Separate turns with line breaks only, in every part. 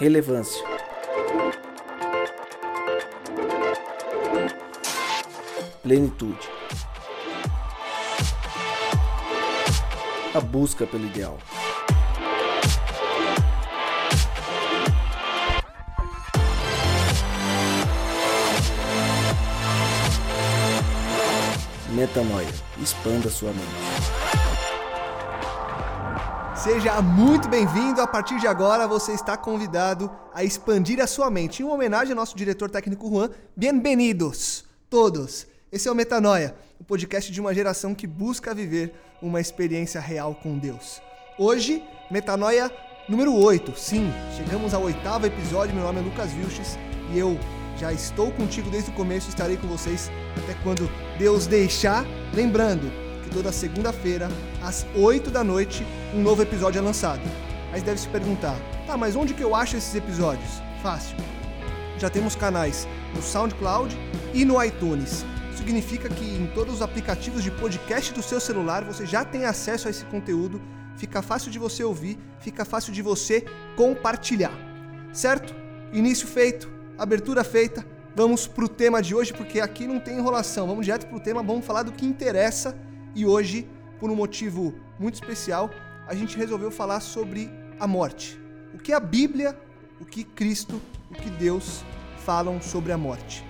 Relevância. Plenitude. A busca pelo ideal. Metanoia. Expanda sua mente.
Seja muito bem-vindo. A partir de agora, você está convidado a expandir a sua mente. Em homenagem ao nosso diretor técnico Juan, bem-vindos todos. Esse é o Metanoia, o podcast de uma geração que busca viver uma experiência real com Deus. Hoje, Metanoia número 8. Sim, chegamos ao oitavo episódio. Meu nome é Lucas Vilches e eu já estou contigo desde o começo, estarei com vocês até quando Deus deixar. Lembrando toda segunda-feira, às 8 da noite, um novo episódio é lançado. Mas deve se perguntar: tá, mas onde que eu acho esses episódios? Fácil. Já temos canais no SoundCloud e no iTunes. Significa que em todos os aplicativos de podcast do seu celular você já tem acesso a esse conteúdo. Fica fácil de você ouvir, fica fácil de você compartilhar. Certo? Início feito abertura feita, vamos pro tema de hoje, porque aqui não tem enrolação. Vamos direto pro tema, vamos falar do que interessa. E hoje, por um motivo muito especial, a gente resolveu falar sobre a morte. O que a Bíblia, o que Cristo, o que Deus falam sobre a morte.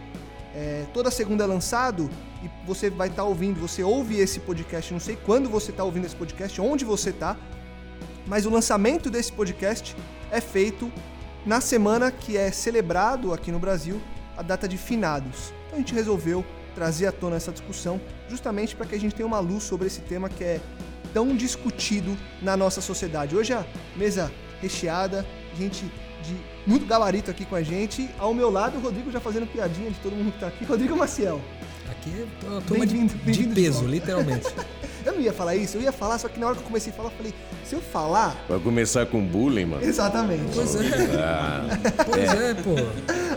É, toda segunda é lançado e você vai estar tá ouvindo, você ouve esse podcast, não sei quando você está ouvindo esse podcast, onde você está, mas o lançamento desse podcast é feito na semana que é celebrado aqui no Brasil a data de finados. Então a gente resolveu trazer à tona essa discussão justamente para que a gente tenha uma luz sobre esse tema que é tão discutido na nossa sociedade. Hoje a mesa recheada, gente de muito gabarito aqui com a gente. Ao meu lado, o Rodrigo já fazendo piadinha de todo mundo que está aqui. Rodrigo Maciel.
Aqui é uma turma de, de peso, literalmente.
eu não ia falar isso, eu ia falar, só que na hora que eu comecei a falar, eu falei, se eu falar.
Vai começar com bullying, mano.
Exatamente.
Pois é. Ah, pois é, pô.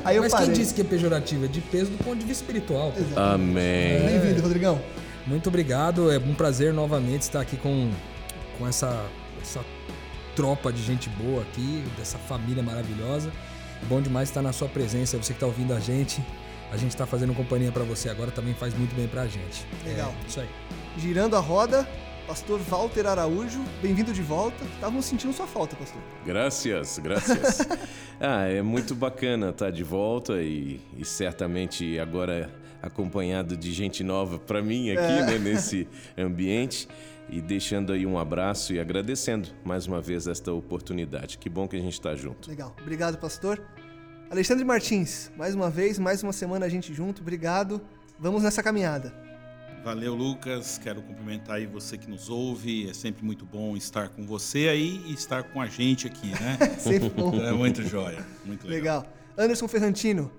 Aí eu Mas parei. quem disse que é pejorativo? É de peso do ponto de vista espiritual.
Amém.
Bem-vindo, Rodrigão.
Muito obrigado. É um prazer novamente estar aqui com, com essa, essa tropa de gente boa aqui, dessa família maravilhosa. Bom demais estar na sua presença, você que está ouvindo a gente a gente está fazendo companhia para você agora também faz muito bem para a gente.
Legal.
É, isso aí.
Girando a roda, Pastor Walter Araújo, bem-vindo de volta. Estávamos sentindo sua falta, pastor.
Graças, graças. ah, é muito bacana estar tá de volta e, e certamente agora acompanhado de gente nova para mim aqui, é. né, nesse ambiente. E deixando aí um abraço e agradecendo mais uma vez esta oportunidade. Que bom que a gente está junto.
Legal. Obrigado, pastor. Alexandre Martins, mais uma vez, mais uma semana a gente junto, obrigado. Vamos nessa caminhada.
Valeu, Lucas. Quero cumprimentar aí você que nos ouve. É sempre muito bom estar com você aí e estar com a gente aqui, né?
sempre bom.
É muito jóia. Muito legal.
legal. Anderson Ferrantino,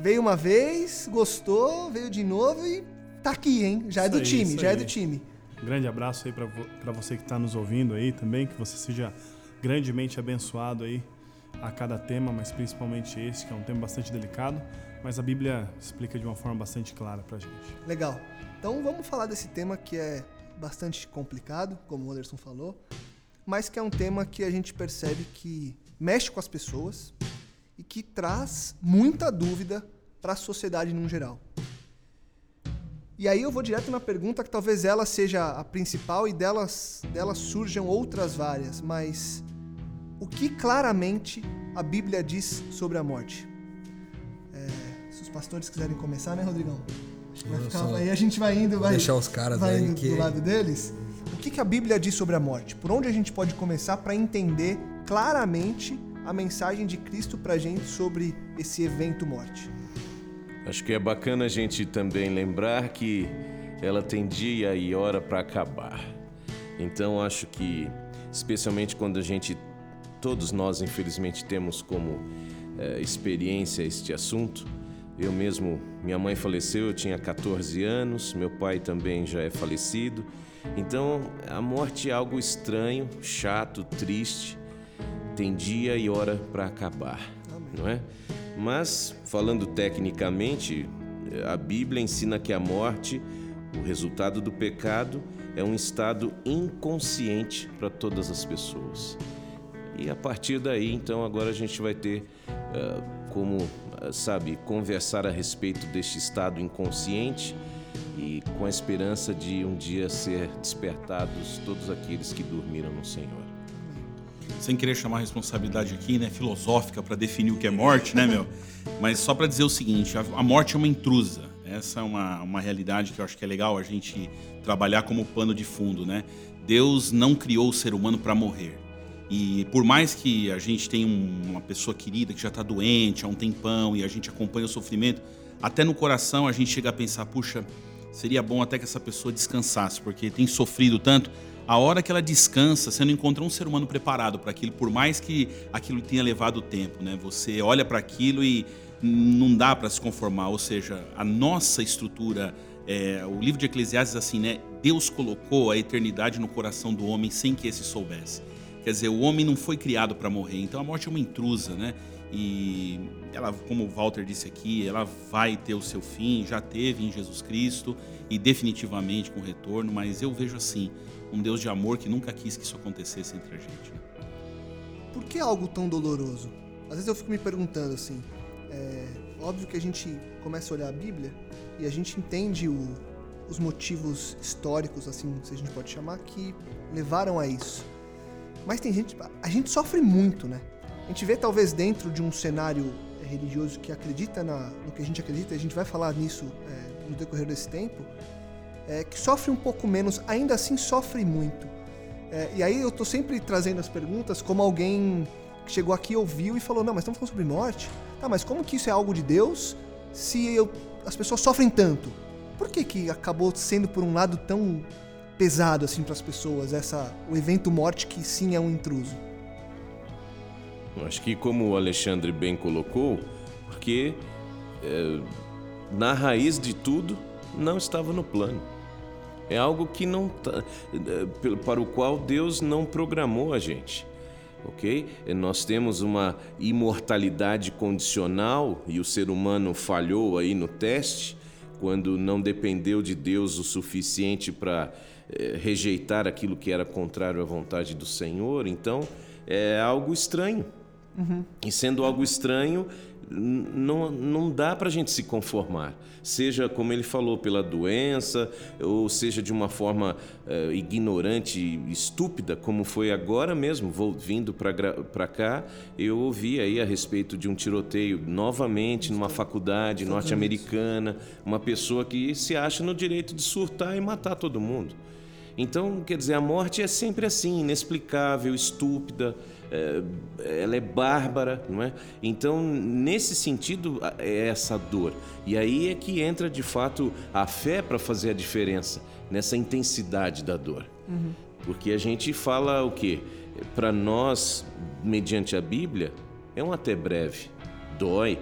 veio uma vez, gostou, veio de novo e tá aqui, hein? Já é isso é do aí, time, já aí. é do time.
Um grande abraço aí para você que está nos ouvindo aí também, que você seja grandemente abençoado aí a cada tema, mas principalmente esse, que é um tema bastante delicado, mas a Bíblia explica de uma forma bastante clara para a gente.
Legal. Então vamos falar desse tema que é bastante complicado, como o Anderson falou, mas que é um tema que a gente percebe que mexe com as pessoas e que traz muita dúvida para a sociedade no geral. E aí eu vou direto na pergunta que talvez ela seja a principal e delas, delas surjam outras várias, mas o que claramente a Bíblia diz sobre a morte. É, se os pastores quiserem começar, né, Rodrigão? Vai ficar, aí a gente vai indo, vai
deixar os caras
vai
aí
indo
que...
do lado deles. O que, que a Bíblia diz sobre a morte? Por onde a gente pode começar para entender claramente a mensagem de Cristo para a gente sobre esse evento morte?
Acho que é bacana a gente também lembrar que ela tem dia e hora para acabar. Então acho que, especialmente quando a gente, todos nós infelizmente temos como é, experiência este assunto, eu mesmo, minha mãe faleceu, eu tinha 14 anos, meu pai também já é falecido. Então, a morte é algo estranho, chato, triste. Tem dia e hora para acabar, não é? Mas, falando tecnicamente, a Bíblia ensina que a morte, o resultado do pecado, é um estado inconsciente para todas as pessoas. E a partir daí, então, agora a gente vai ter uh, como sabe, conversar a respeito deste estado inconsciente e com a esperança de um dia ser despertados todos aqueles que dormiram no Senhor.
Sem querer chamar a responsabilidade aqui, né, filosófica para definir o que é morte, né, meu? Mas só para dizer o seguinte, a morte é uma intrusa. Essa é uma, uma realidade que eu acho que é legal a gente trabalhar como pano de fundo, né? Deus não criou o ser humano para morrer. E por mais que a gente tenha uma pessoa querida que já está doente há um tempão e a gente acompanha o sofrimento, até no coração a gente chega a pensar, puxa, seria bom até que essa pessoa descansasse, porque tem sofrido tanto. A hora que ela descansa, você não encontra um ser humano preparado para aquilo, por mais que aquilo tenha levado tempo, né? Você olha para aquilo e não dá para se conformar. Ou seja, a nossa estrutura, é, o livro de Eclesiastes assim, né? Deus colocou a eternidade no coração do homem sem que esse soubesse. Quer dizer, o homem não foi criado para morrer, então a morte é uma intrusa, né? E ela, como o Walter disse aqui, ela vai ter o seu fim, já teve em Jesus Cristo e definitivamente com retorno, mas eu vejo assim, um Deus de amor que nunca quis que isso acontecesse entre a gente. Né?
Por que algo tão doloroso? Às vezes eu fico me perguntando assim, é óbvio que a gente começa a olhar a Bíblia e a gente entende o, os motivos históricos, assim, se a gente pode chamar, que levaram a isso. Mas tem gente. A gente sofre muito, né? A gente vê talvez dentro de um cenário é, religioso que acredita na, no que a gente acredita, a gente vai falar nisso é, no decorrer desse tempo, é, que sofre um pouco menos, ainda assim sofre muito. É, e aí eu tô sempre trazendo as perguntas como alguém que chegou aqui, ouviu e falou: Não, mas estamos falando sobre morte? Tá, mas como que isso é algo de Deus se eu, as pessoas sofrem tanto? Por que, que acabou sendo por um lado tão pesado assim para as pessoas essa o evento morte que sim é um intruso?
Acho que como o Alexandre bem colocou, porque é, na raiz de tudo não estava no plano. É algo que não tá, para o qual Deus não programou a gente. Ok? Nós temos uma imortalidade condicional e o ser humano falhou aí no teste quando não dependeu de Deus o suficiente para eh, rejeitar aquilo que era contrário à vontade do Senhor. Então, é algo estranho. Uhum. E sendo algo estranho, não, não dá para a gente se conformar. Seja, como ele falou, pela doença, ou seja de uma forma uh, ignorante e estúpida, como foi agora mesmo, vou, vindo para cá, eu ouvi aí a respeito de um tiroteio novamente numa faculdade norte-americana, uma pessoa que se acha no direito de surtar e matar todo mundo. Então, quer dizer, a morte é sempre assim, inexplicável, estúpida, ela é bárbara, não é? Então, nesse sentido, é essa dor. E aí é que entra de fato a fé para fazer a diferença nessa intensidade da dor. Uhum. Porque a gente fala o quê? Para nós, mediante a Bíblia, é um até breve, dói,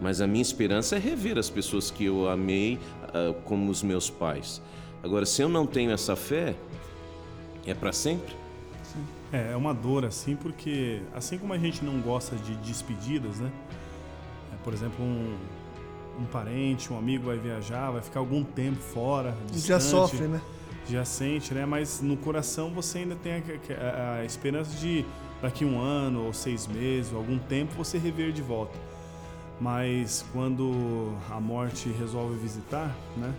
mas a minha esperança é rever as pessoas que eu amei uh, como os meus pais. Agora, se eu não tenho essa fé, é para sempre?
É, é uma dor assim, porque assim como a gente não gosta de despedidas, né? É, por exemplo, um, um parente, um amigo vai viajar, vai ficar algum tempo fora, distante,
já sofre, né?
Já sente, né? Mas no coração você ainda tem a, a, a esperança de daqui um ano ou seis meses, ou algum tempo você rever de volta. Mas quando a morte resolve visitar, né?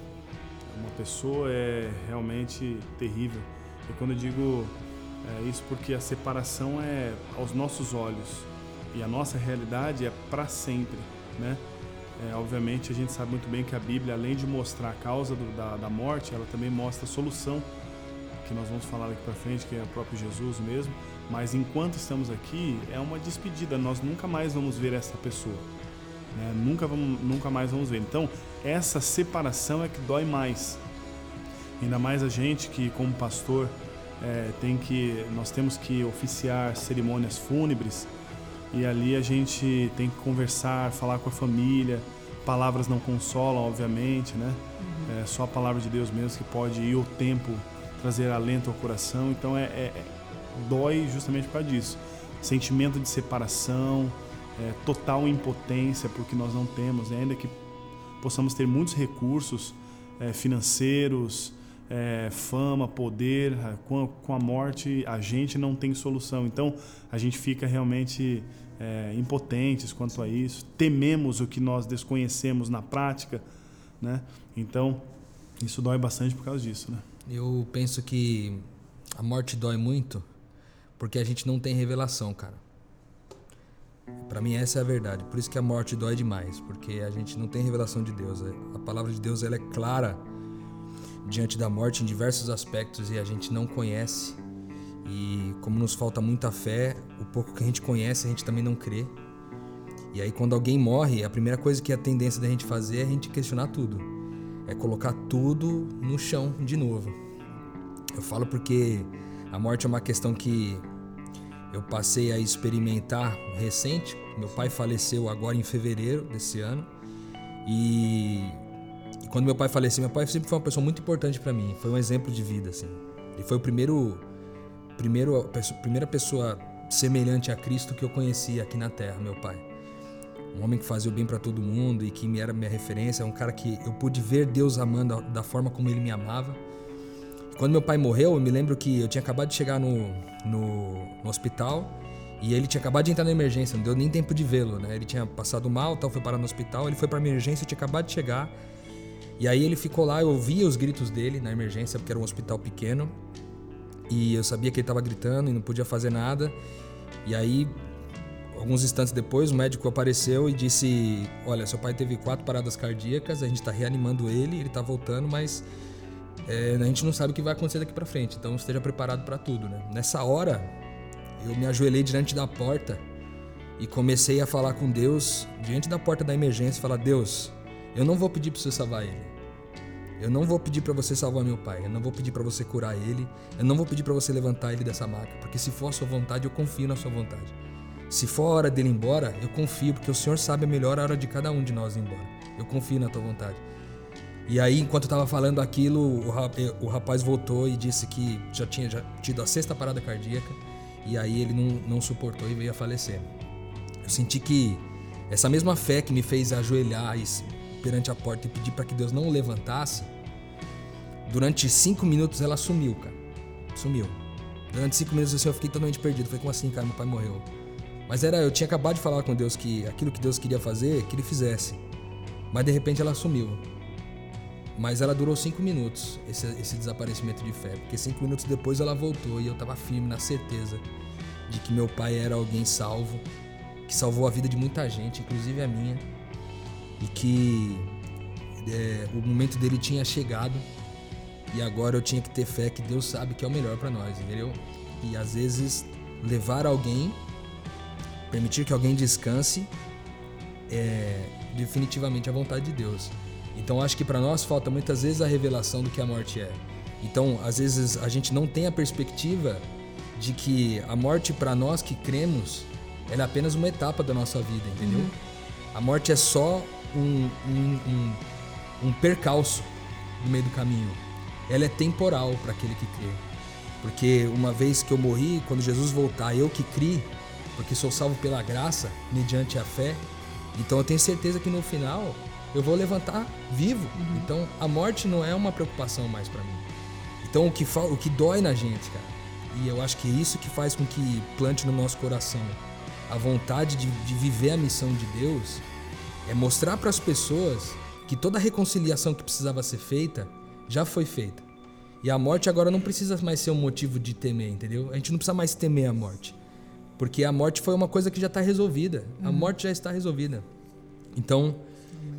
uma pessoa é realmente terrível. E quando eu digo é, isso porque a separação é aos nossos olhos e a nossa realidade é para sempre, né? É, obviamente a gente sabe muito bem que a Bíblia, além de mostrar a causa do, da, da morte, ela também mostra a solução, que nós vamos falar daqui para frente, que é o próprio Jesus mesmo. Mas enquanto estamos aqui, é uma despedida. Nós nunca mais vamos ver essa pessoa. Né? Nunca, vamos, nunca mais vamos ver. Então, essa separação é que dói mais. Ainda mais a gente que, como pastor, é, tem que, nós temos que oficiar cerimônias fúnebres e ali a gente tem que conversar, falar com a família. Palavras não consolam, obviamente, né? É só a palavra de Deus mesmo que pode ir o tempo trazer alento ao coração. Então é, é, é dói justamente por causa disso. Sentimento de separação, é, total impotência porque nós não temos, né? ainda que possamos ter muitos recursos é, financeiros, é, fama, poder, com a, com a, morte a gente não tem solução. Então a gente fica realmente é, impotentes quanto a isso, tememos o que nós desconhecemos na prática, né? Então isso dói bastante por causa disso, né?
Eu penso que a morte dói muito porque a gente não tem revelação, cara. Para mim essa é a verdade. Por isso que a morte dói demais, porque a gente não tem revelação de Deus. A palavra de Deus ela é clara diante da morte em diversos aspectos e a gente não conhece. E como nos falta muita fé, o pouco que a gente conhece a gente também não crê. E aí quando alguém morre, a primeira coisa que a tendência da gente fazer é a gente questionar tudo. É colocar tudo no chão de novo. Eu falo porque a morte é uma questão que eu passei a experimentar recente. Meu pai faleceu agora em fevereiro desse ano. E quando meu pai faleceu, meu pai sempre foi uma pessoa muito importante para mim. Foi um exemplo de vida, assim. Ele foi o primeiro, primeiro, primeira pessoa semelhante a Cristo que eu conheci aqui na Terra, meu pai. Um homem que fazia o bem para todo mundo e que me era minha referência, um cara que eu pude ver Deus amando da forma como ele me amava. Quando meu pai morreu, eu me lembro que eu tinha acabado de chegar no, no, no hospital e ele tinha acabado de entrar na emergência, não deu nem tempo de vê-lo, né? Ele tinha passado mal, tal, foi parar no hospital, ele foi para emergência, eu tinha acabado de chegar. E aí ele ficou lá, eu ouvia os gritos dele na emergência, porque era um hospital pequeno. E eu sabia que ele estava gritando e não podia fazer nada. E aí, alguns instantes depois, o médico apareceu e disse: Olha, seu pai teve quatro paradas cardíacas, a gente está reanimando ele, ele está voltando, mas é, a gente não sabe o que vai acontecer daqui para frente. Então esteja preparado para tudo, né? Nessa hora, eu me ajoelhei diante da porta e comecei a falar com Deus diante da porta da emergência, falar: Deus, eu não vou pedir para você salvar ele. Eu não vou pedir para você salvar meu pai. Eu não vou pedir para você curar ele. Eu não vou pedir para você levantar ele dessa maca, porque se for a sua vontade, eu confio na sua vontade. Se for a hora dele ir embora, eu confio, porque o Senhor sabe a melhor hora de cada um de nós ir embora. Eu confio na tua vontade. E aí, enquanto eu estava falando aquilo, o rapaz voltou e disse que já tinha já tido a sexta parada cardíaca. E aí ele não, não suportou e veio a falecer. Eu senti que essa mesma fé que me fez ajoelhar e perante a porta e pedir para que Deus não o levantasse, durante cinco minutos ela sumiu, cara. Sumiu. Durante cinco minutos assim eu fiquei totalmente perdido. Falei, como assim, cara? Meu pai morreu. Mas era, eu tinha acabado de falar com Deus que aquilo que Deus queria fazer, que ele fizesse. Mas de repente ela sumiu. Mas ela durou cinco minutos, esse, esse desaparecimento de fé. Porque cinco minutos depois ela voltou e eu estava firme na certeza de que meu pai era alguém salvo, que salvou a vida de muita gente, inclusive a minha e que é, o momento dele tinha chegado e agora eu tinha que ter fé que Deus sabe que é o melhor para nós, entendeu? E às vezes levar alguém, permitir que alguém descanse, é definitivamente a vontade de Deus. Então acho que para nós falta muitas vezes a revelação do que a morte é. Então às vezes a gente não tem a perspectiva de que a morte para nós que cremos, ela é apenas uma etapa da nossa vida, entendeu? Uhum. A morte é só um, um, um, um percalço no meio do caminho. Ela é temporal para aquele que crê. Porque uma vez que eu morri, quando Jesus voltar, eu que criei, porque sou salvo pela graça, mediante a fé, então eu tenho certeza que no final eu vou levantar vivo. Uhum. Então a morte não é uma preocupação mais para mim. Então o que, o que dói na gente, cara, e eu acho que é isso que faz com que plante no nosso coração a vontade de, de viver a missão de Deus, é mostrar para as pessoas que toda a reconciliação que precisava ser feita já foi feita. E a morte agora não precisa mais ser um motivo de temer, entendeu? A gente não precisa mais temer a morte. Porque a morte foi uma coisa que já está resolvida. Uhum. A morte já está resolvida. Então,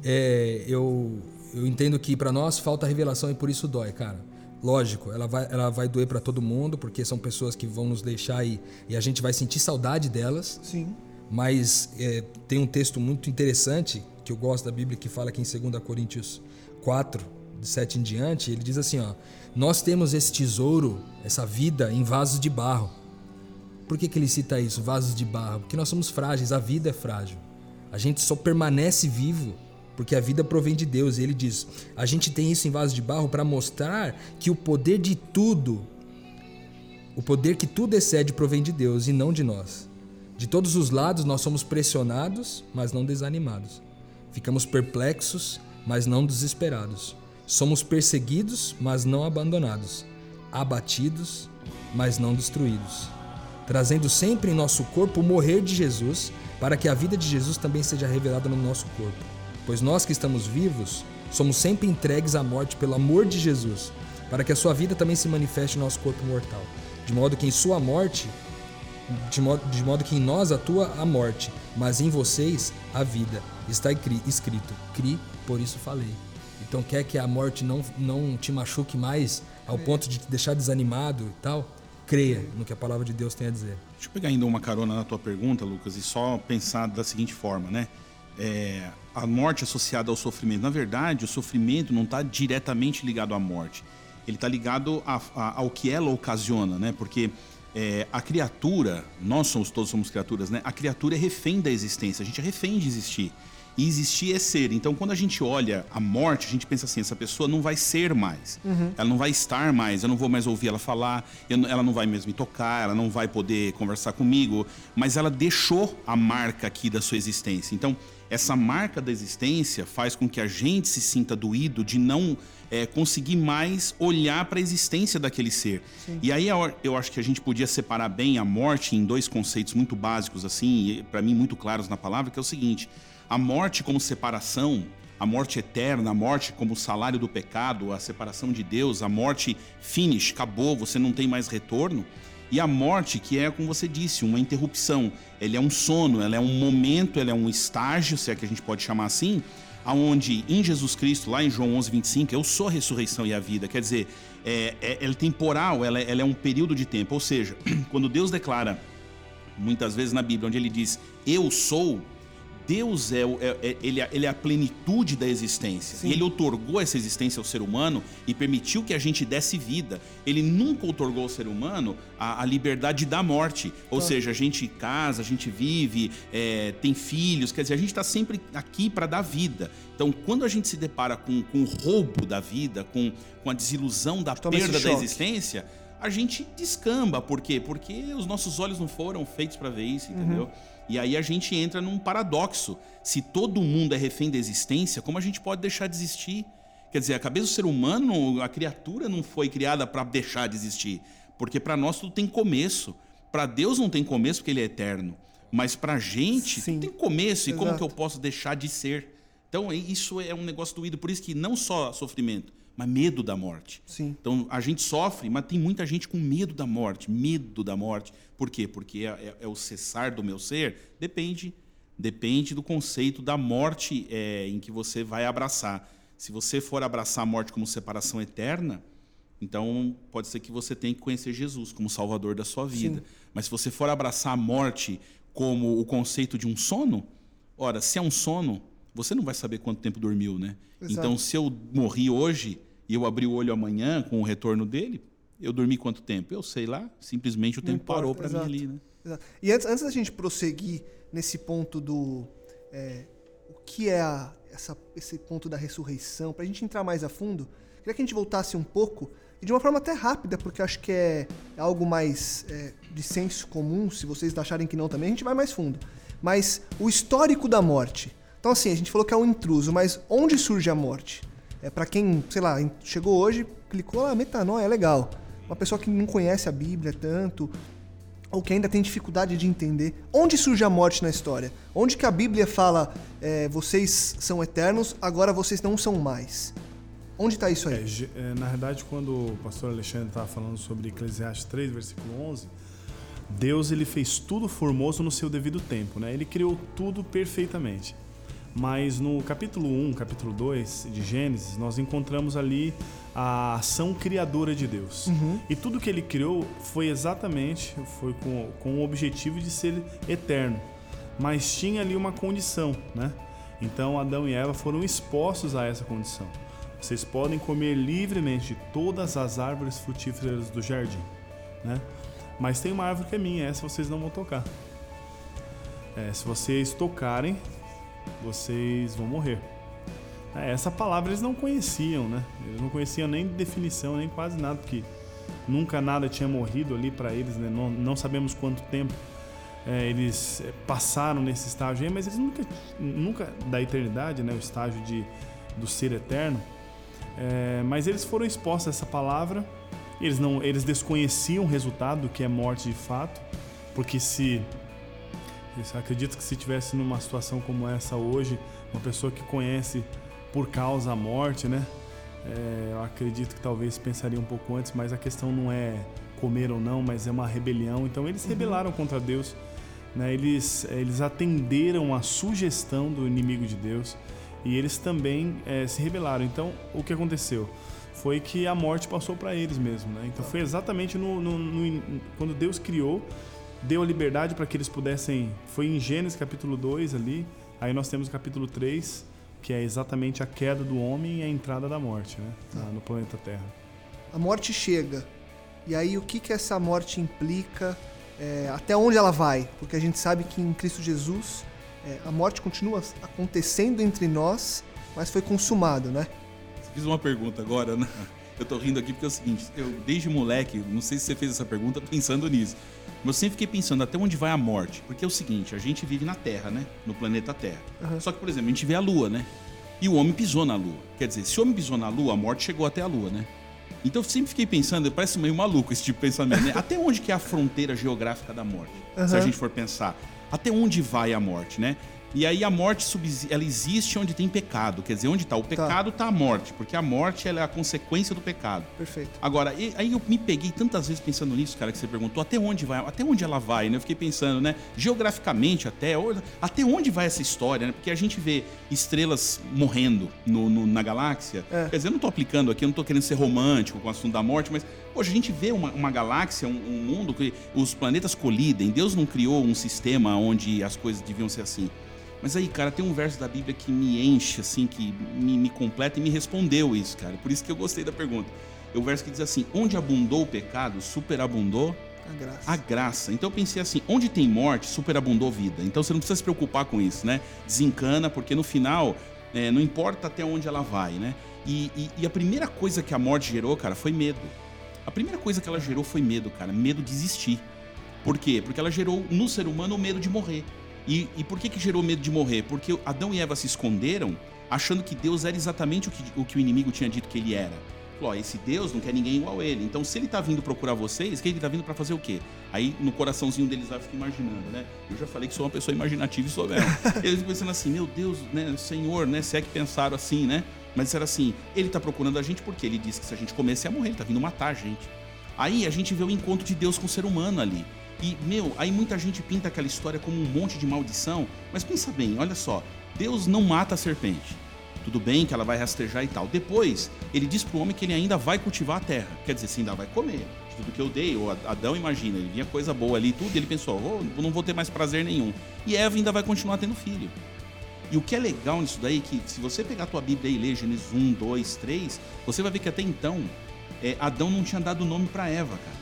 é, eu, eu entendo que para nós falta revelação e por isso dói, cara. Lógico, ela vai, ela vai doer para todo mundo, porque são pessoas que vão nos deixar e, e a gente vai sentir saudade delas.
Sim.
Mas é, tem um texto muito interessante que eu gosto da Bíblia que fala aqui em 2 Coríntios 4, 7 em diante, ele diz assim, ó: Nós temos esse tesouro, essa vida em vasos de barro. Por que, que ele cita isso, vasos de barro? Porque nós somos frágeis, a vida é frágil. A gente só permanece vivo porque a vida provém de Deus. E ele diz: a gente tem isso em vasos de barro para mostrar que o poder de tudo, o poder que tudo excede, provém de Deus e não de nós. De todos os lados nós somos pressionados, mas não desanimados. Ficamos perplexos, mas não desesperados. Somos perseguidos, mas não abandonados. Abatidos, mas não destruídos. Trazendo sempre em nosso corpo o morrer de Jesus, para que a vida de Jesus também seja revelada no nosso corpo. Pois nós que estamos vivos, somos sempre entregues à morte pelo amor de Jesus, para que a sua vida também se manifeste no nosso corpo mortal. De modo que em sua morte, de modo, de modo que em nós atua a morte, mas em vocês a vida. Está escrito: Cri, por isso falei. Então quer que a morte não, não te machuque mais ao ponto de te deixar desanimado e tal? Creia no que a palavra de Deus tem a dizer.
Deixa eu pegar ainda uma carona na tua pergunta, Lucas, e só pensar da seguinte forma, né? É, a morte associada ao sofrimento. Na verdade, o sofrimento não está diretamente ligado à morte. Ele está ligado a, a, ao que ela ocasiona, né? Porque é, a criatura, nós somos todos somos criaturas, né? A criatura é refém da existência. A gente é refém de existir. E existir é ser. Então, quando a gente olha a morte, a gente pensa assim: essa pessoa não vai ser mais. Uhum. Ela não vai estar mais. Eu não vou mais ouvir ela falar. Eu, ela não vai mesmo me tocar. Ela não vai poder conversar comigo. Mas ela deixou a marca aqui da sua existência. Então, essa marca da existência faz com que a gente se sinta doído de não é, conseguir mais olhar para a existência daquele ser. Sim. E aí eu acho que a gente podia separar bem a morte em dois conceitos muito básicos, assim, para mim muito claros na palavra, que é o seguinte: a morte como separação, a morte eterna, a morte como salário do pecado, a separação de Deus, a morte finish, acabou, você não tem mais retorno. E a morte, que é, como você disse, uma interrupção. Ele é um sono, ela é um momento, ela é um estágio, se é que a gente pode chamar assim, aonde em Jesus Cristo, lá em João 11, 25, eu sou a ressurreição e a vida. Quer dizer, é, é, é temporal, ela, é, ela é um período de tempo. Ou seja, quando Deus declara, muitas vezes na Bíblia, onde ele diz, eu sou, Deus é, é, é, ele, é, ele é a plenitude da existência. Sim. E ele otorgou essa existência ao ser humano e permitiu que a gente desse vida. Ele nunca otorgou ao ser humano a, a liberdade da morte. Ou seja, a gente casa, a gente vive, é, tem filhos, quer dizer, a gente está sempre aqui para dar vida. Então, quando a gente se depara com, com o roubo da vida, com, com a desilusão da perda da existência, a gente descamba. Por quê? Porque os nossos olhos não foram feitos para ver isso, entendeu? Uhum. E aí a gente entra num paradoxo. Se todo mundo é refém da existência, como a gente pode deixar de existir? Quer dizer, a cabeça do ser humano, a criatura não foi criada para deixar de existir. Porque para nós tudo tem começo. Para Deus não tem começo porque ele é eterno. Mas para a gente Sim. tem começo. E como que eu posso deixar de ser? Então isso é um negócio doído. Por isso que não só sofrimento, mas medo da morte.
Sim.
Então a gente sofre, mas tem muita gente com medo da morte, medo da morte. Por quê? Porque é, é, é o cessar do meu ser? Depende. Depende do conceito da morte é, em que você vai abraçar. Se você for abraçar a morte como separação eterna, então pode ser que você tenha que conhecer Jesus como Salvador da sua vida. Sim. Mas se você for abraçar a morte como o conceito de um sono, ora, se é um sono, você não vai saber quanto tempo dormiu, né? Exato. Então, se eu morri hoje e eu abri o olho amanhã com o retorno dele, eu dormi quanto tempo? Eu sei lá, simplesmente o não tempo importa, parou para mim ali, né?
Exato. E antes, antes da gente prosseguir nesse ponto do é, o que é a, essa, esse ponto da ressurreição, para a gente entrar mais a fundo, queria que a gente voltasse um pouco e de uma forma até rápida, porque acho que é algo mais é, de senso comum. Se vocês acharem que não também, a gente vai mais fundo. Mas o histórico da morte. Então, assim, a gente falou que é um intruso, mas onde surge a morte? É para quem, sei lá, chegou hoje, clicou, ah, metanoia, é legal. Uma pessoa que não conhece a Bíblia tanto, ou que ainda tem dificuldade de entender. Onde surge a morte na história? Onde que a Bíblia fala, é, vocês são eternos, agora vocês não são mais? Onde está isso aí?
É, na verdade, quando o pastor Alexandre estava falando sobre Eclesiastes 3, versículo 11, Deus ele fez tudo formoso no seu devido tempo, né? Ele criou tudo perfeitamente. Mas no capítulo 1, capítulo 2 de Gênesis, nós encontramos ali a ação criadora de Deus. Uhum. E tudo que ele criou foi exatamente foi com, com o objetivo de ser eterno. Mas tinha ali uma condição, né? Então Adão e Eva foram expostos a essa condição. vocês podem comer livremente de todas as árvores frutíferas do jardim, né? Mas tem uma árvore que é minha, essa vocês não vão tocar. É, se vocês tocarem, vocês vão morrer. É, essa palavra eles não conheciam, né? Eles não conheciam nem definição, nem quase nada, porque nunca nada tinha morrido ali para eles, né? Não, não, sabemos quanto tempo é, eles é, passaram nesse estágio aí, mas eles nunca, nunca da eternidade, né? O estágio de, do ser eterno. É, mas eles foram expostos a essa palavra. Eles não, eles desconheciam o resultado do que é morte de fato, porque se acredito que se tivesse numa situação como essa hoje, uma pessoa que conhece por causa a morte, né? É, eu acredito que talvez pensaria um pouco antes, mas a questão não é comer ou não, mas é uma rebelião. Então eles uhum. rebelaram contra Deus, né? Eles eles atenderam a sugestão do inimigo de Deus e eles também é, se rebelaram. Então o que aconteceu? Foi que a morte passou para eles mesmo, né? Então foi exatamente no, no, no, quando Deus criou, deu a liberdade para que eles pudessem. Foi em Gênesis capítulo 2 ali. Aí nós temos o capítulo 3, que é exatamente a queda do homem e a entrada da morte né, no planeta Terra.
A morte chega. E aí o que, que essa morte implica? É, até onde ela vai? Porque a gente sabe que em Cristo Jesus é, a morte continua acontecendo entre nós, mas foi consumado, né?
Você fiz uma pergunta agora, né? Eu tô rindo aqui porque é o seguinte, eu desde moleque, não sei se você fez essa pergunta pensando nisso. Mas eu sempre fiquei pensando até onde vai a morte. Porque é o seguinte, a gente vive na Terra, né? No planeta Terra. Uhum. Só que, por exemplo, a gente vê a Lua, né? E o homem pisou na Lua. Quer dizer, se o homem pisou na Lua, a morte chegou até a Lua, né? Então eu sempre fiquei pensando, parece meio maluco esse tipo de pensamento, né? Até onde que é a fronteira geográfica da morte? Uhum. Se a gente for pensar. Até onde vai a morte, né? E aí a morte ela existe onde tem pecado. Quer dizer, onde está o tá. pecado, está tá a morte. Porque a morte ela é a consequência do pecado.
Perfeito.
Agora, aí eu me peguei tantas vezes pensando nisso, cara, que você perguntou, até onde vai? Até onde ela vai, né? Eu fiquei pensando, né? Geograficamente até, até onde vai essa história, né? Porque a gente vê estrelas morrendo no, no na galáxia. É. Quer dizer, eu não tô aplicando aqui, eu não tô querendo ser romântico com o assunto da morte, mas Hoje a gente vê uma, uma galáxia, um, um, mundo que os planetas colidem. Deus não criou um sistema onde as coisas deviam ser assim. Mas aí, cara, tem um verso da Bíblia que me enche, assim, que me, me completa e me respondeu isso, cara. Por isso que eu gostei da pergunta. É o verso que diz assim: Onde abundou o pecado, superabundou
a graça.
a graça. Então eu pensei assim: onde tem morte, superabundou vida. Então você não precisa se preocupar com isso, né? Desencana, porque no final, é, não importa até onde ela vai, né? E, e, e a primeira coisa que a morte gerou, cara, foi medo. A primeira coisa que ela gerou foi medo, cara. Medo de existir. Por quê? Porque ela gerou no ser humano o medo de morrer. E, e por que, que gerou medo de morrer? Porque Adão e Eva se esconderam achando que Deus era exatamente o que o, que o inimigo tinha dito que ele era. Falou, esse Deus não quer ninguém igual a ele. Então, se ele está vindo procurar vocês, que ele está vindo para fazer o quê? Aí, no coraçãozinho deles lá, fica imaginando, né? Eu já falei que sou uma pessoa imaginativa e sou mesmo. Eles ficam pensando assim, meu Deus, né, Senhor, né? Se é que pensaram assim, né? Mas era assim, ele está procurando a gente porque ele disse que se a gente comesse ia morrer, ele está vindo matar a gente. Aí a gente vê o encontro de Deus com o ser humano ali. E, meu, aí muita gente pinta aquela história como um monte de maldição, mas pensa bem, olha só, Deus não mata a serpente. Tudo bem que ela vai rastejar e tal. Depois, ele diz pro homem que ele ainda vai cultivar a terra. Quer dizer, você ainda vai comer. De tudo que eu dei, o Adão imagina, ele via coisa boa ali tudo, e ele pensou, oh, não vou ter mais prazer nenhum. E Eva ainda vai continuar tendo filho. E o que é legal nisso daí, é que se você pegar a tua Bíblia e ler Gênesis 1, 2, 3, você vai ver que até então, é, Adão não tinha dado nome para Eva, cara.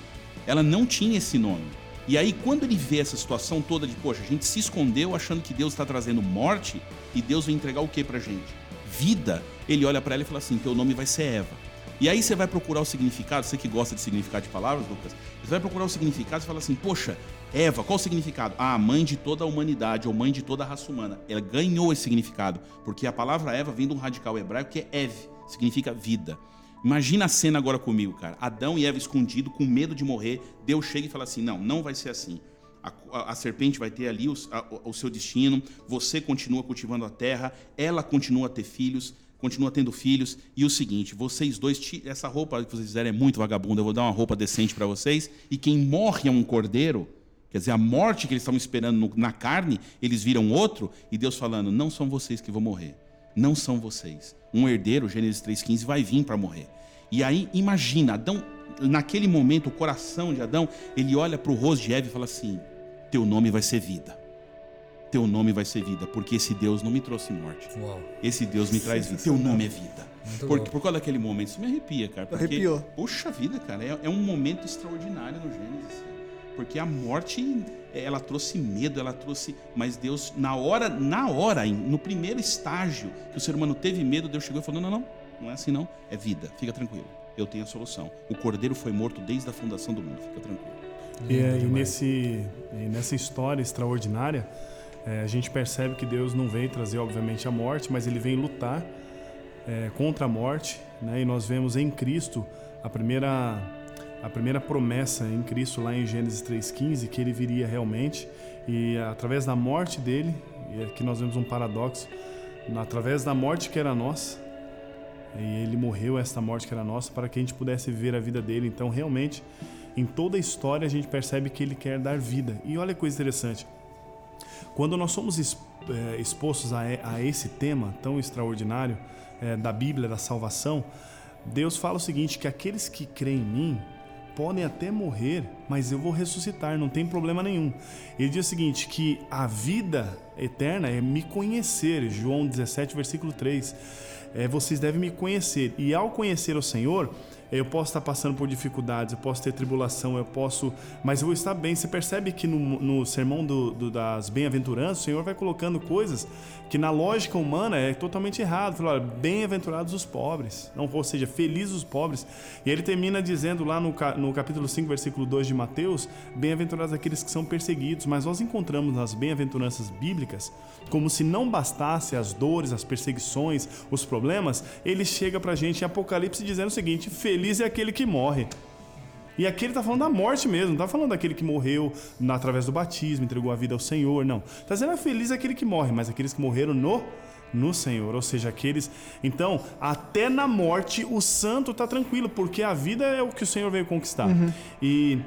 Ela não tinha esse nome. E aí, quando ele vê essa situação toda de, poxa, a gente se escondeu achando que Deus está trazendo morte e Deus vai entregar o que pra gente? Vida. Ele olha para ela e fala assim: teu nome vai ser Eva. E aí você vai procurar o significado, você que gosta de significado de palavras, Lucas, você vai procurar o significado e fala assim: poxa, Eva, qual o significado? Ah, mãe de toda a humanidade, ou mãe de toda a raça humana. Ela ganhou esse significado, porque a palavra Eva vem de um radical hebraico que é Ev, significa vida. Imagina a cena agora comigo, cara. Adão e Eva escondido, com medo de morrer. Deus chega e fala assim: não, não vai ser assim. A, a, a serpente vai ter ali o, a, o seu destino. Você continua cultivando a terra. Ela continua a ter filhos. Continua tendo filhos. E o seguinte: vocês dois, essa roupa que vocês fizeram é muito vagabunda. Eu vou dar uma roupa decente para vocês. E quem morre é um cordeiro. Quer dizer, a morte que eles estavam esperando no, na carne, eles viram outro. E Deus falando: não são vocês que vão morrer não são vocês. Um herdeiro, Gênesis 3,15, vai vir para morrer. E aí, imagina, Adão, naquele momento, o coração de Adão, ele olha para o rosto de Eva e fala assim: Teu nome vai ser vida. Teu nome vai ser vida, porque esse Deus não me trouxe morte. Uau. Esse Deus me traz vida. Teu nome é vida.
Muito
Por, por causa daquele momento, isso me arrepia, cara. Porque,
Arrepiou.
Puxa vida, cara, é, é um momento extraordinário no Gênesis. Porque a morte, ela trouxe medo, ela trouxe. Mas Deus, na hora, na hora, no primeiro estágio que o ser humano teve medo, Deus chegou e falou: não, não, não, não é assim não, é vida, fica tranquilo. Eu tenho a solução. O cordeiro foi morto desde a fundação do mundo, fica tranquilo.
E, é, e nesse, e nessa história extraordinária, é, a gente percebe que Deus não veio trazer, obviamente, a morte, mas ele vem lutar é, contra a morte. Né? E nós vemos em Cristo a primeira, a primeira promessa em Cristo, lá em Gênesis 3,15, que ele viria realmente. E através da morte dele, e aqui nós vemos um paradoxo, através da morte que era nossa, e ele morreu esta morte que era nossa para que a gente pudesse viver a vida dele. Então, realmente, em toda a história a gente percebe que ele quer dar vida. E olha que coisa interessante. Quando nós somos eh, expostos a, a esse tema tão extraordinário eh, da Bíblia, da salvação, Deus fala o seguinte: que aqueles que creem em mim podem até morrer, mas eu vou ressuscitar, não tem problema nenhum. Ele diz o seguinte: que a vida eterna é me conhecer, João 17, versículo 3. É, vocês devem me conhecer, e ao conhecer o Senhor, eu posso estar passando por dificuldades, eu posso ter tribulação, eu posso. Mas eu vou estar bem. Você percebe que no, no sermão do- do- das bem-aventuranças, o Senhor vai colocando coisas que na lógica humana é totalmente errado. Fala, bem-aventurados os pobres. Não, ou seja, felizes os pobres. E ele termina dizendo lá no, no capítulo 5, versículo 2 de Mateus: bem-aventurados aqueles que são perseguidos. Mas nós encontramos nas bem-aventuranças bíblicas, como se não bastasse as dores, as perseguições, os problemas, ele chega pra gente em Apocalipse dizendo o seguinte: feliz é aquele que morre. E aqui ele está falando da morte mesmo, não está falando daquele que morreu na- através do batismo, entregou a vida ao Senhor, não. Está dizendo é feliz aquele que morre, mas aqueles que morreram no no Senhor, ou seja, aqueles. Então, até na morte o santo está tranquilo, porque a vida é o que o Senhor veio conquistar. E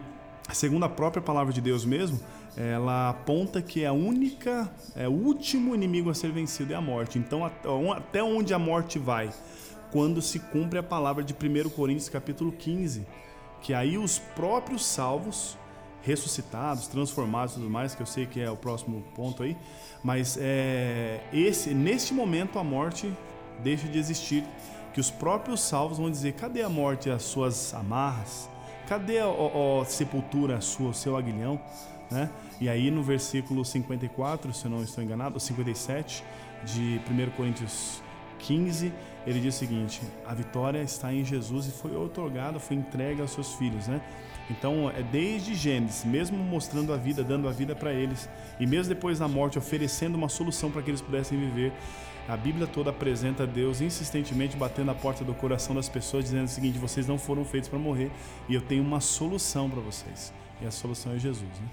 segundo a própria palavra de Deus mesmo, ela aponta que é a única, é o último inimigo a ser vencido é a morte. Então, at- até onde a morte vai? Quando se cumpre a palavra de 1 Coríntios capítulo 15, que aí os próprios salvos, ressuscitados, transformados e tudo mais, que eu sei que é o próximo ponto aí, mas é, esse, neste momento a morte deixa de existir, que os próprios salvos vão dizer, cadê a morte as suas amarras? Cadê a, a- a sepultura, a sua, o seu aguilhão? Né? E aí no versículo 54, se eu não estou enganado, ou 57 de 1 Coríntios 15, ele diz o seguinte: a vitória está em Jesus e foi otorgada, foi entregue aos seus filhos, né? Então, é desde Gênesis, mesmo mostrando a vida, dando a vida para eles, e mesmo depois da morte, oferecendo uma solução para que eles pudessem viver, a Bíblia toda apresenta Deus insistentemente batendo a porta do coração das pessoas, dizendo o seguinte: vocês não foram feitos para morrer, e eu tenho uma solução para vocês. E a solução é Jesus, né?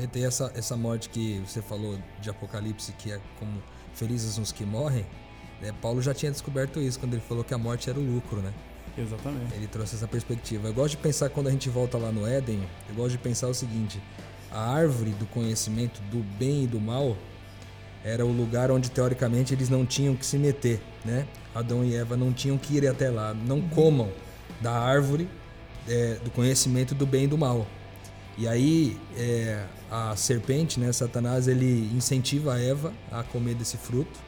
E tem essa, essa morte que você falou de Apocalipse, que é como felizes os que morrem. Né? Paulo já tinha descoberto isso quando ele falou que a morte era o lucro, né?
Exatamente.
Ele trouxe essa perspectiva. Eu gosto de pensar quando a gente volta lá no Éden, eu gosto de pensar o seguinte: a árvore do conhecimento do bem e do mal era o lugar onde teoricamente eles não tinham que se meter, né? Adão e Eva não tinham que ir até lá, não comam da árvore é, do conhecimento do bem e do mal. E aí é, a serpente, né, Satanás, ele incentiva a Eva a comer desse fruto.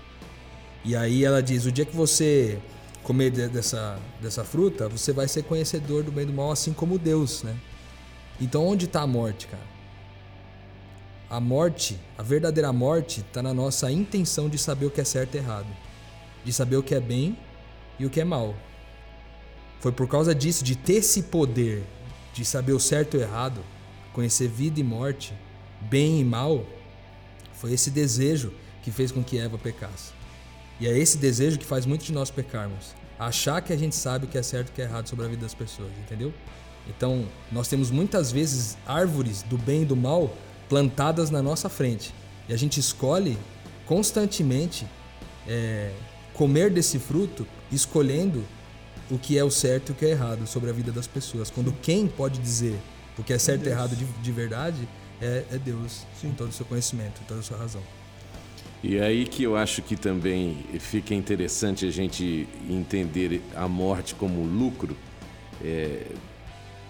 E aí ela diz: o dia que você comer de- dessa, dessa fruta, você vai ser conhecedor do bem e do mal, assim como Deus, né? Então onde está a morte, cara? A morte, a verdadeira morte, está na nossa intenção de saber o que é certo e errado, de saber o que é bem e o que é mal. Foi por causa disso, de ter esse poder de saber o certo e o errado, conhecer vida e morte, bem e mal, foi esse desejo que fez com que Eva pecasse. E é esse desejo que faz muitos de nós pecarmos. Achar que a gente sabe o que é certo e o que é errado sobre a vida das pessoas, entendeu? Então, nós temos muitas vezes árvores do bem e do mal plantadas na nossa frente. E a gente escolhe constantemente é, comer desse fruto, escolhendo o que é o certo e o que é errado sobre a vida das pessoas. Quando quem pode dizer o que é certo e errado de, de verdade é, é Deus, em todo o seu conhecimento, em toda a sua razão.
E é aí que eu acho que também fica interessante a gente entender a morte como lucro, é,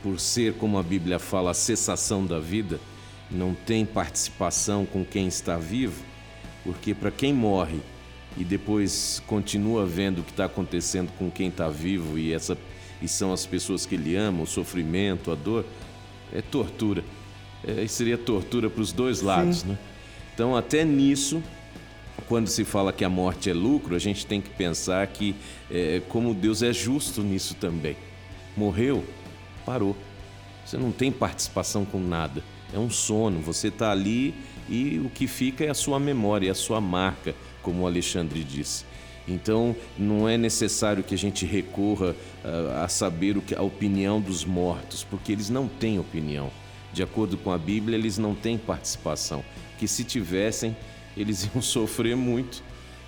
por ser, como a Bíblia fala, a cessação da vida, não tem participação com quem está vivo, porque para quem morre e depois continua vendo o que está acontecendo com quem está vivo e, essa, e são as pessoas que ele ama, o sofrimento, a dor, é tortura. É, seria tortura para os dois lados. Né? Então, até nisso, quando se fala que a morte é lucro, a gente tem que pensar que, é, como Deus é justo nisso também. Morreu, parou. Você não tem participação com nada. É um sono. Você está ali e o que fica é a sua memória, a sua marca, como o Alexandre disse. Então, não é necessário que a gente recorra uh, a saber o que, a opinião dos mortos, porque eles não têm opinião. De acordo com a Bíblia, eles não têm participação. Que se tivessem, eles iam sofrer muito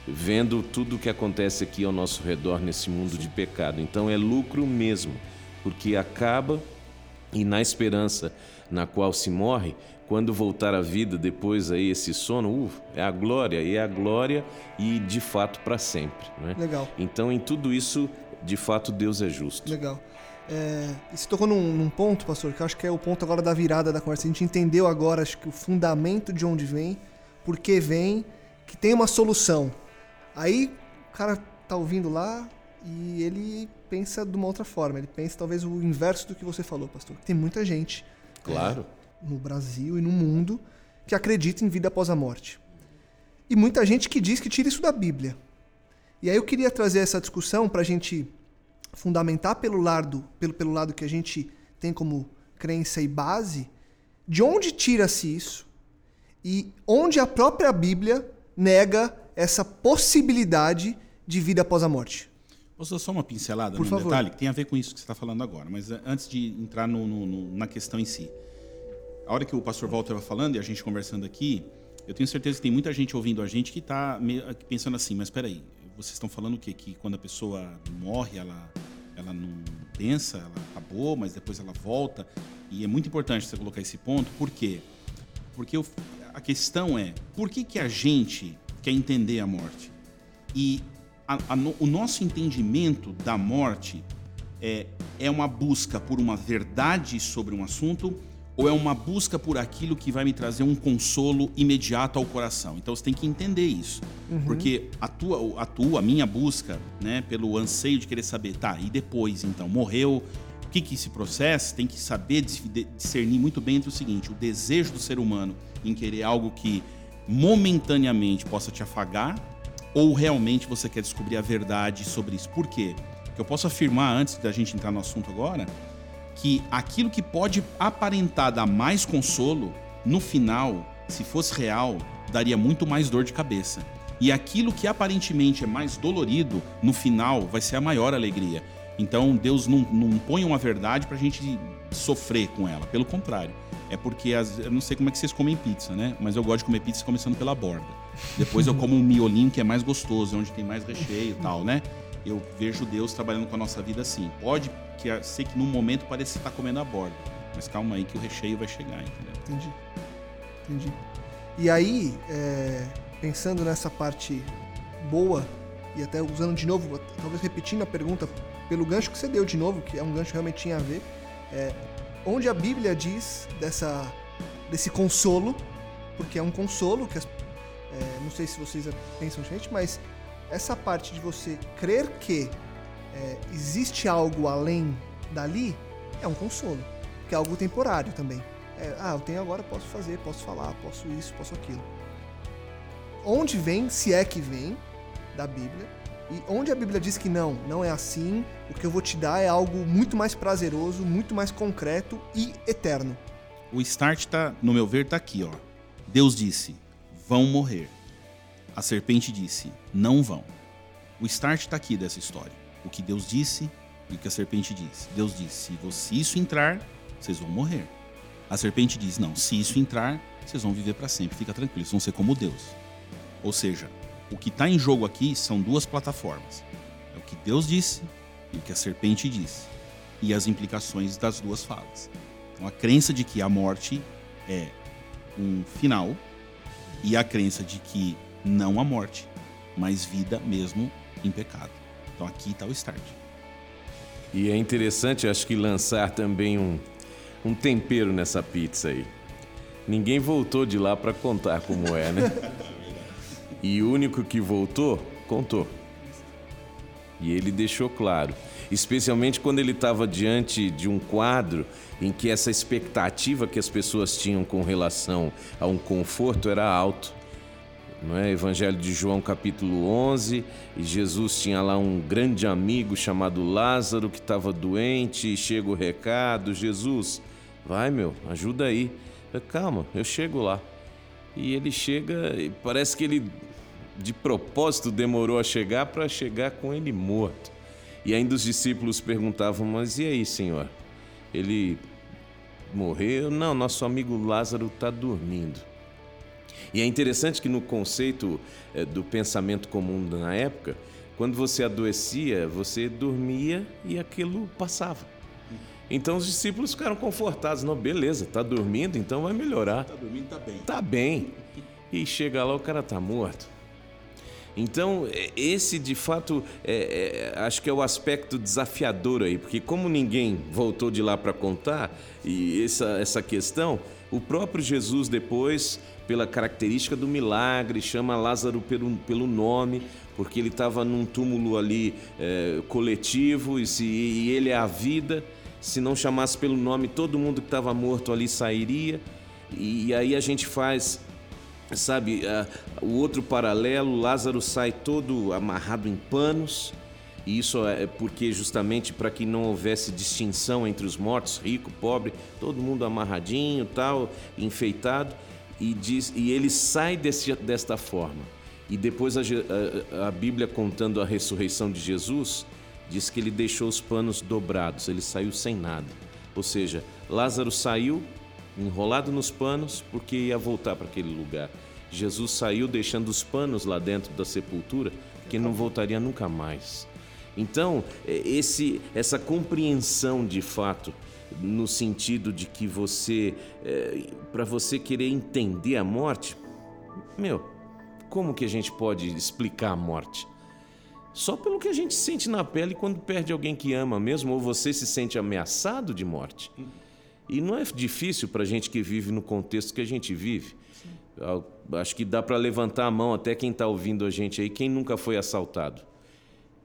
vendo tudo o que acontece aqui ao nosso redor nesse mundo de pecado. Então é lucro mesmo, porque acaba e na esperança na qual se morre, quando voltar à vida depois aí esse sono, uh, é a glória, e é a glória e de fato para sempre. Né?
Legal.
Então em tudo isso, de fato, Deus é justo.
Legal. É, você tocou num, num, ponto, pastor, que eu acho que é o ponto agora da virada da conversa. A gente entendeu agora, acho que o fundamento de onde vem, por que vem, que tem uma solução. Aí o cara tá ouvindo lá e ele pensa de uma outra forma. Ele pensa talvez o inverso do que você falou, pastor. Tem muita gente
Claro.
É, no Brasil e no mundo que acredita em vida após a morte. E muita gente que diz que tira isso da Bíblia. E aí eu queria trazer essa discussão para a gente fundamentar pelo lado, pelo, pelo lado que a gente tem como crença e base, de onde tira-se isso e onde a própria Bíblia nega essa possibilidade de vida após a morte.
Posso dar só uma pincelada
Por
no
favor.
detalhe que tem a ver com isso que você está falando agora, mas eh, antes de entrar no, no, no, na questão em si. A hora que o pastor Walter estava falando e a gente conversando aqui, eu tenho certeza que tem muita gente ouvindo a gente que está pensando assim, mas espera aí, vocês estão falando o quê? Que quando a pessoa morre, ela, ela não pensa, ela acabou, mas depois ela volta. E é muito importante você colocar esse ponto, por quê? Porque eu, a questão é, por que, que a gente quer entender a morte? E a, a, o nosso entendimento da morte é, é uma busca por uma verdade sobre um assunto ou é uma busca por aquilo que vai me trazer um consolo imediato ao coração. Então você tem que entender isso, uhum. porque a tua, a tua, a minha busca, né, pelo anseio de querer saber, tá? E depois, então, morreu? O que que se processa? Tem que saber discernir muito bem entre o seguinte: o desejo do ser humano em querer algo que momentaneamente possa te afagar ou realmente você quer descobrir a verdade sobre isso? Por quê? Porque eu posso afirmar, antes da gente entrar no assunto agora, que aquilo que pode aparentar dar mais consolo, no final, se fosse real, daria muito mais dor de cabeça. E aquilo que aparentemente é mais dolorido, no final, vai ser a maior alegria. Então, Deus não, não põe uma verdade para a gente sofrer com ela. Pelo contrário. É porque, as, eu não sei como é que vocês comem pizza, né? Mas eu gosto de comer pizza começando pela borda. Depois eu como um miolinho que é mais gostoso, onde tem mais recheio e tal, né? Eu vejo Deus trabalhando com a nossa vida assim. Pode que ser que num momento pareça estar comendo a borda, mas calma aí que o recheio vai chegar, entendeu?
Entendi. Entendi. E aí, é, pensando nessa parte boa, e até usando de novo, talvez repetindo a pergunta pelo gancho que você deu de novo, que é um gancho que realmente tinha a ver, é, onde a Bíblia diz dessa, desse consolo, porque é um consolo que as, é, não sei se vocês pensam gente, mas essa parte de você crer que é, existe algo além dali é um consolo, que é algo temporário também. É, ah, eu tenho agora, posso fazer, posso falar, posso isso, posso aquilo. Onde vem, se é que vem, da Bíblia, e onde a Bíblia diz que não, não é assim, o que eu vou te dar é algo muito mais prazeroso, muito mais concreto e eterno.
O start tá, no meu ver, tá aqui, ó. Deus disse: vão morrer. A serpente disse: não vão. O start está aqui dessa história. O que Deus disse e o que a serpente disse. Deus disse: se isso entrar, vocês vão morrer. A serpente diz: não, se isso entrar, vocês vão viver para sempre. Fica tranquilo, vocês vão ser como Deus. Ou seja, o que está em jogo aqui são duas plataformas: é o que Deus disse e o que a serpente disse, e as implicações das duas falas. Então, a crença de que a morte é um final e a crença de que não a morte, mas vida mesmo em pecado. Então aqui está o start.
E é interessante, acho que lançar também um, um tempero nessa pizza aí. Ninguém voltou de lá para contar como é, né? E o único que voltou contou. E ele deixou claro, especialmente quando ele estava diante de um quadro em que essa expectativa que as pessoas tinham com relação a um conforto era alto. Não é? Evangelho de João, capítulo 11, e Jesus tinha lá um grande amigo chamado Lázaro que estava doente, e chega o recado: Jesus, vai meu, ajuda aí. Calma, eu chego lá. E ele chega, e parece que ele de propósito demorou a chegar para chegar com ele morto. E ainda os discípulos perguntavam: Mas e aí, Senhor? Ele morreu? Não, nosso amigo Lázaro está dormindo. E é interessante que no conceito é, do pensamento comum na época, quando você adoecia, você dormia e aquilo passava. Então os discípulos ficaram confortados. Não, beleza, tá dormindo, então vai melhorar.
Tá dormindo, tá bem.
Tá bem. E chega lá, o cara tá morto. Então, é, esse de fato, é, é, acho que é o aspecto desafiador aí, porque como ninguém voltou de lá para contar e essa, essa questão, o próprio Jesus depois, pela característica do milagre, chama Lázaro pelo, pelo nome, porque ele estava num túmulo ali é, coletivo e, se, e ele é a vida. Se não chamasse pelo nome, todo mundo que estava morto ali sairia. E, e aí a gente faz Sabe, uh, o outro paralelo, Lázaro sai todo amarrado em panos, e isso é porque justamente para que não houvesse distinção entre os mortos, rico, pobre, todo mundo amarradinho, tal, enfeitado, e diz, e ele sai desse, desta forma. E depois a, a, a Bíblia contando a ressurreição de Jesus diz que ele deixou os panos dobrados, ele saiu sem nada. Ou seja, Lázaro saiu enrolado nos panos, porque ia voltar para aquele lugar. Jesus saiu deixando os panos lá dentro da sepultura, que não voltaria nunca mais. Então, esse, essa compreensão de fato, no sentido de que você, é, para você querer entender a morte, meu, como que a gente pode explicar a morte? Só pelo que a gente sente na pele quando perde alguém que ama mesmo, ou você se sente ameaçado de morte. E não é difícil para a gente que vive no contexto que a gente vive. Acho que dá para levantar a mão até quem está ouvindo a gente aí, quem nunca foi assaltado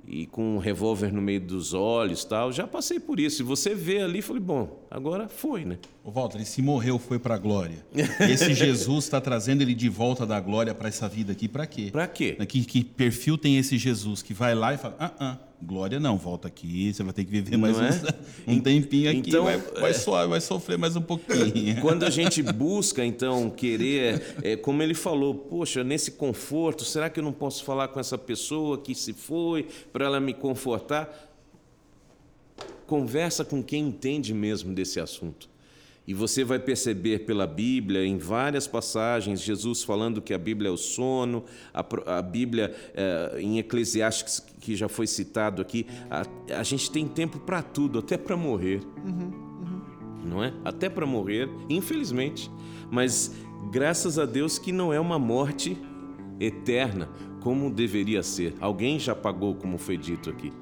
e com um revólver no meio dos olhos tal. Já passei por isso. E você vê ali, falei, bom, agora foi, né?
O Walter, se morreu, foi para a glória. Esse Jesus está trazendo ele de volta da glória para essa vida aqui, para quê?
Para quê?
Que, que perfil tem esse Jesus que vai lá e fala, ah, ah, glória não, volta aqui, você vai ter que viver mais é? um, um, tempinho aqui, então, vai, vai, suar, vai sofrer mais um pouquinho.
Quando a gente busca, então, querer, é, como ele falou, poxa, nesse conforto, será que eu não posso falar com essa pessoa que se foi para ela me confortar? Conversa com quem entende mesmo desse assunto. E você vai perceber pela Bíblia, em várias passagens, Jesus falando que a Bíblia é o sono, a, a Bíblia é, em Eclesiastes, que já foi citado aqui, a, a gente tem tempo para tudo, até para morrer. Uhum, uhum. Não é? Até para morrer, infelizmente. Mas graças a Deus que não é uma morte eterna, como deveria ser. Alguém já pagou, como foi dito aqui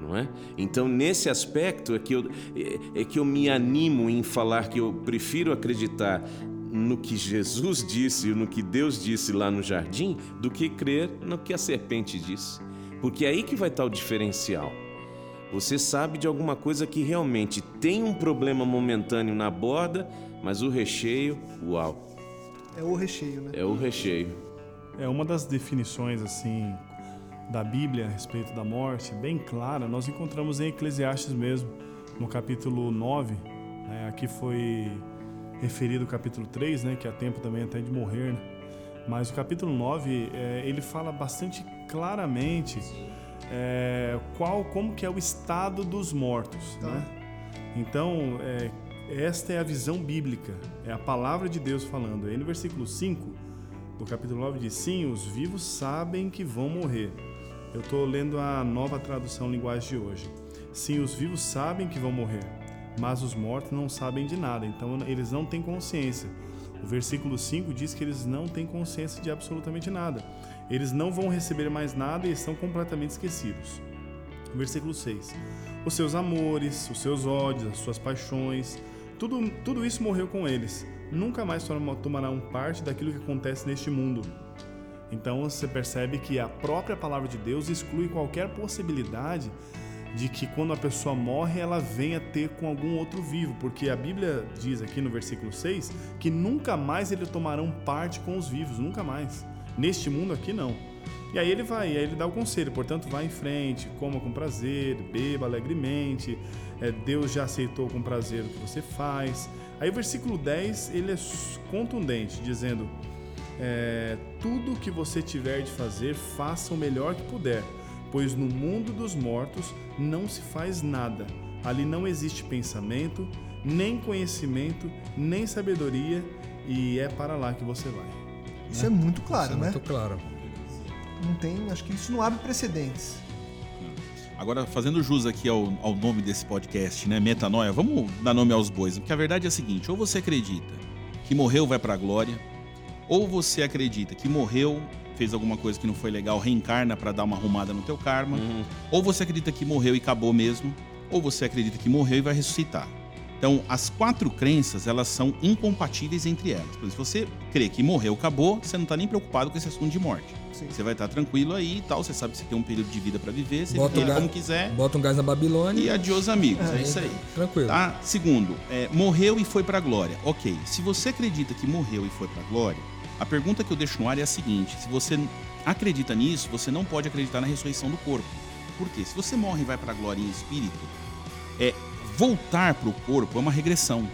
não é? Então, nesse aspecto é que, eu, é, é que eu me animo em falar que eu prefiro acreditar no que Jesus disse, no que Deus disse lá no jardim, do que crer no que a serpente disse. Porque é aí que vai estar o diferencial. Você sabe de alguma coisa que realmente tem um problema momentâneo na borda, mas o recheio, uau.
É o recheio, né?
É o recheio.
É uma das definições assim da Bíblia a respeito da morte, bem clara, nós encontramos em Eclesiastes mesmo, no capítulo 9. Né? Aqui foi referido o capítulo 3, né? que há tempo também até de morrer. Né? Mas o capítulo 9, é, ele fala bastante claramente é, qual, como que é o estado dos mortos. Tá. Né? Então, é, esta é a visão bíblica, é a palavra de Deus falando. Aí no versículo 5 do capítulo 9 diz: Sim, os vivos sabem que vão morrer eu estou lendo a nova tradução linguagem de hoje. Sim, os vivos sabem que vão morrer, mas os mortos não sabem de nada, então eles não têm consciência. O versículo 5 diz que eles não têm consciência de absolutamente nada. Eles não vão receber mais nada e estão completamente esquecidos. Versículo 6. Os seus amores, os seus ódios, as suas paixões, tudo, tudo isso morreu com eles. Nunca mais tomarão parte daquilo que acontece neste mundo. Então você percebe que a própria palavra de Deus exclui qualquer possibilidade de que quando a pessoa morre ela venha ter com algum outro vivo, porque a Bíblia diz aqui no versículo 6 que nunca mais eles tomarão parte com os vivos, nunca mais. Neste mundo aqui não. E aí ele vai, aí ele dá o conselho, portanto, vá em frente, coma com prazer, beba alegremente, é, Deus já aceitou com prazer o que você faz. Aí o versículo 10 ele é contundente, dizendo: é, Tudo que você tiver de fazer, faça o melhor que puder, pois no mundo dos mortos não se faz nada. Ali não existe pensamento, nem conhecimento, nem sabedoria, e é para lá que você vai.
Isso é muito claro,
Isso é
né?
muito claro.
Não tem, acho que isso não abre precedentes.
Agora, fazendo jus aqui ao, ao nome desse podcast, né? Metanoia, vamos dar nome aos bois. Porque a verdade é a seguinte: ou você acredita que morreu, vai pra glória, ou você acredita que morreu, fez alguma coisa que não foi legal, reencarna para dar uma arrumada no teu karma,
Uhum.
ou você acredita que morreu e acabou mesmo, ou você acredita que morreu e vai ressuscitar. Então, as quatro crenças, elas são incompatíveis entre elas. Por exemplo, se você crê que morreu, acabou, você não está nem preocupado com esse assunto de morte.
Sim.
Você vai estar tranquilo aí e tal, você sabe que você tem um período de vida para viver, você
Bota
vive
ga-
como quiser
Bota um gás na Babilônia.
e adiós amigos, é, isso aí.
Tranquilo.
Tá? Segundo, é, morreu e foi pra glória. Ok, se você acredita que morreu e foi pra glória, a pergunta que eu deixo no ar é a seguinte: se você acredita nisso, você não pode acreditar na ressurreição do corpo. Por quê? Se você morre e vai pra glória em espírito, é voltar pro corpo é uma regressão.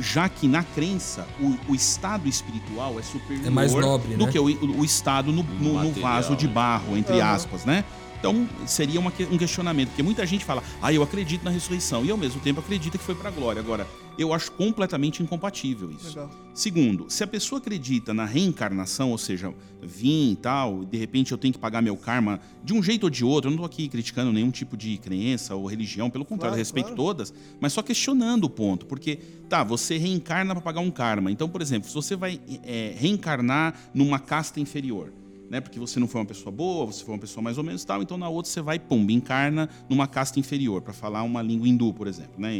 Já que na crença o, o estado espiritual é superior
É mais nobre,
do
né?
que o, o- o estado no, no- no vaso de
né?
barro, entre
Aham.
aspas, né? Então, seria uma um questionamento, porque muita gente fala, ah, eu acredito na ressurreição, e ao mesmo tempo acredita que foi pra glória. Agora, eu acho completamente incompatível isso.
Legal.
Segundo, se a pessoa acredita na reencarnação, ou seja, vim e tal, de repente eu tenho que pagar meu karma de um jeito ou de outro, eu não tô aqui criticando nenhum tipo de crença ou religião, pelo contrário,
Claro,
respeito
claro.
todas, mas só questionando o ponto, porque, tá, você reencarna para pagar um karma. Então, por exemplo, se você vai é, reencarnar numa casta inferior, né? Porque você não foi uma pessoa boa, você foi uma pessoa mais ou menos tal, então na outra você vai, pum, encarna numa casta inferior, para falar uma língua hindu, por exemplo, né?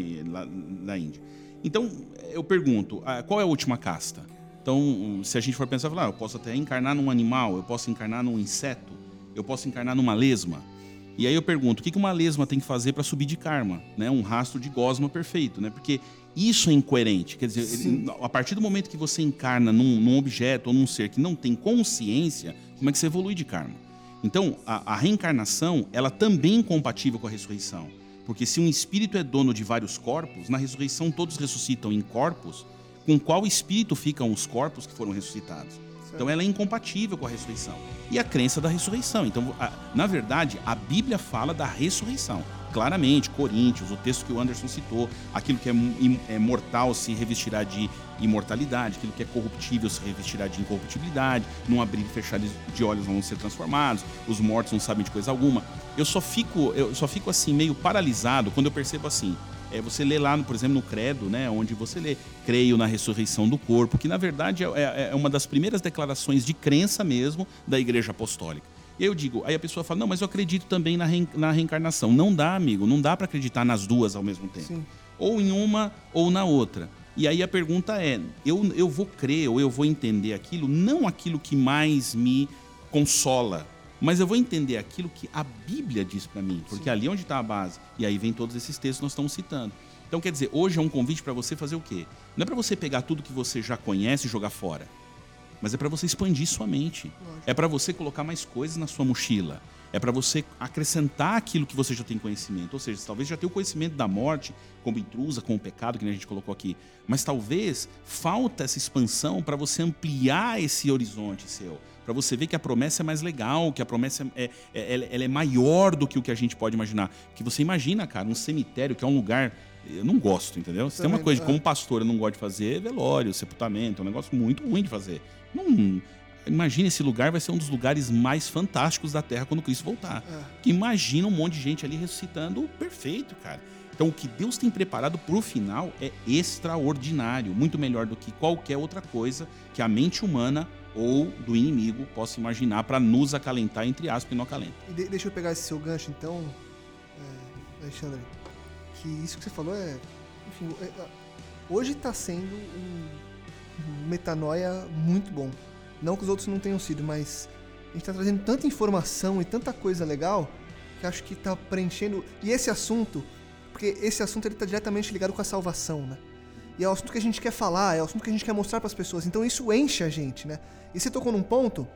na Índia. Então, eu pergunto, ah, qual é a última casta? Então, se a gente for pensar, falar, ah, eu posso até encarnar num animal, eu posso encarnar num inseto, eu posso encarnar numa lesma. E aí eu pergunto, o que que uma lesma tem que fazer para subir de karma? Né? Um rastro de gosma perfeito, né? Porque isso é incoerente. Quer dizer, ele- a partir do momento que você encarna num, num objeto ou num ser que não tem consciência, como é que você evolui de karma? Então, a, a reencarnação, ela também é incompatível com a ressurreição. Porque se um espírito é dono de vários corpos, na ressurreição todos ressuscitam em corpos, com qual espírito ficam os corpos que foram ressuscitados? Então ela é incompatível com a ressurreição. E a crença da ressurreição. Então, a- na verdade, a Bíblia fala da ressurreição. Claramente, Coríntios, o texto que o Anderson citou, aquilo que é, é mortal se revestirá de imortalidade, aquilo que é corruptível se revestirá de incorruptibilidade, num abrir e fechar de olhos vão ser transformados, os mortos não sabem de coisa alguma. Eu só fico, eu só fico assim meio paralisado quando eu percebo assim, é, você lê lá, no- por exemplo, no Credo, né, onde você lê creio na ressurreição do corpo, que na verdade é, é- é uma das primeiras declarações de crença mesmo da Igreja Apostólica. E eu digo, aí a pessoa fala, não, mas eu acredito também na, na reencarnação. Não dá, amigo, não dá para acreditar nas duas ao mesmo tempo.
Sim.
Ou em uma ou na outra. E aí a pergunta é, eu, eu vou crer ou eu vou entender aquilo, não aquilo que mais me consola, mas eu vou entender aquilo que a Bíblia diz para mim, porque ali é onde está a base. E aí vem todos esses textos que nós estamos citando. Então, quer dizer, hoje é um convite para você fazer o quê? Não é para você pegar tudo que você já conhece e jogar fora, mas é para você expandir sua mente. É para você colocar mais coisas na sua mochila. É para você acrescentar aquilo que você já tem conhecimento. Ou seja, você talvez já tenha o conhecimento da morte como intrusa, como pecado, que a gente colocou aqui. Mas talvez falta essa expansão para você ampliar esse horizonte seu. Para você ver que a promessa é mais legal, que a promessa é, é- ela, ela é maior do que o que a gente pode imaginar. Que você imagina, cara, um cemitério que é um lugar. Eu não gosto, entendeu? Se tem uma coisa,
é.
como pastor, eu não gosto de fazer é velório, sepultamento. É um negócio muito ruim de fazer. Não. Imagina esse lugar vai ser um dos lugares mais fantásticos da Terra quando Cristo voltar. Que imagina um monte de gente ali ressuscitando perfeito, cara. Então o que Deus tem preparado pro final é extraordinário, muito melhor do que qualquer outra coisa que a mente humana ou do inimigo possa imaginar para nos acalentar entre aspas e não acalenta.
E de- deixa eu pegar esse seu gancho, então, é, Alexandre. Que isso que você falou é. Enfim, é- é- hoje está sendo um, metanoia muito bom. Não que os outros não tenham sido, mas gente está trazendo tanta informação e tanta coisa legal que acho que está preenchendo. E esse assunto, porque esse assunto ele está diretamente ligado com a salvação, né? E é o assunto que a gente quer falar, é o assunto que a gente quer mostrar para as pessoas. Então isso enche a gente, né? E você tocou num ponto,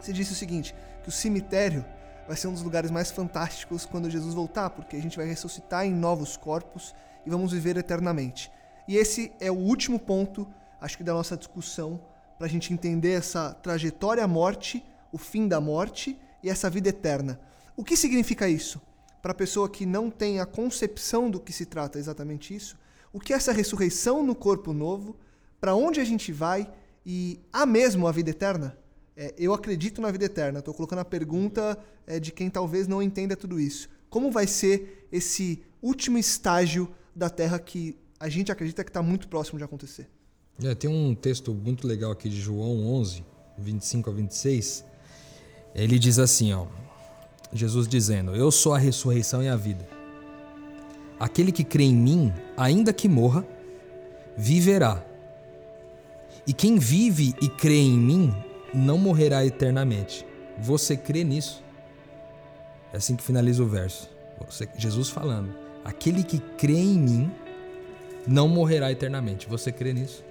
você disse o seguinte, que o cemitério vai ser um dos lugares mais fantásticos quando Jesus voltar, porque a gente vai ressuscitar em novos corpos e vamos viver eternamente. E esse é o último ponto, acho que da nossa discussão, para a gente entender essa trajetória à morte, o fim da morte e essa vida eterna. O que significa isso? Para a pessoa que não tem a concepção do que se trata exatamente isso, o que é essa ressurreição no corpo novo, para onde a gente vai e há mesmo a vida eterna? É, eu acredito na vida eterna. Estou colocando a pergunta é, de quem talvez não entenda tudo isso. Como vai ser esse último estágio da Terra que a gente acredita que está muito próximo de acontecer?
É, tem um texto muito legal aqui de João 11, 25 a 26. Ele diz assim, ó, Jesus dizendo: Eu sou a ressurreição e a vida. Aquele que crê em mim, ainda que morra, viverá. E quem vive e crê em mim não morrerá eternamente. Você crê nisso? É assim que finaliza o verso. Jesus falando: Aquele que crê em mim não morrerá eternamente. Você crê nisso?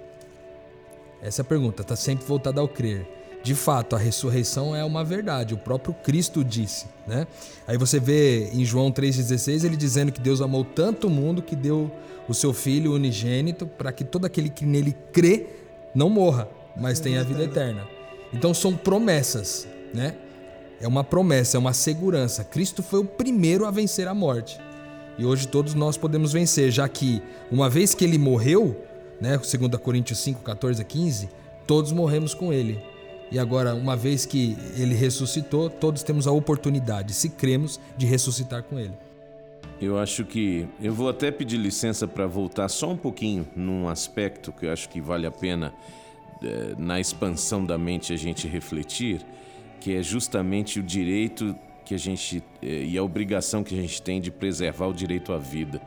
Essa é pergunta, está sempre voltada ao crer. De fato, a ressurreição é uma verdade, o próprio Cristo disse, né? Aí você vê em João 3,16 ele dizendo que Deus amou tanto o mundo que deu o seu Filho unigênito para que todo aquele que nele crê não morra, mas tenha a vida eterna. Então são promessas, né? É uma promessa, é uma segurança. Cristo foi o primeiro a vencer a morte. E hoje todos nós podemos vencer, já que uma vez que ele morreu, né, 2 Coríntios 5, 14 a 15, todos morremos com ele. E agora, uma vez que ele ressuscitou, todos temos a oportunidade, se cremos, de ressuscitar com ele.
Eu acho que eu vou até pedir licença para voltar só um pouquinho num aspecto que eu acho que vale a pena eh, na expansão da mente a gente refletir, que é justamente o direito que a gente eh, e a obrigação que a gente tem de preservar o direito à vida.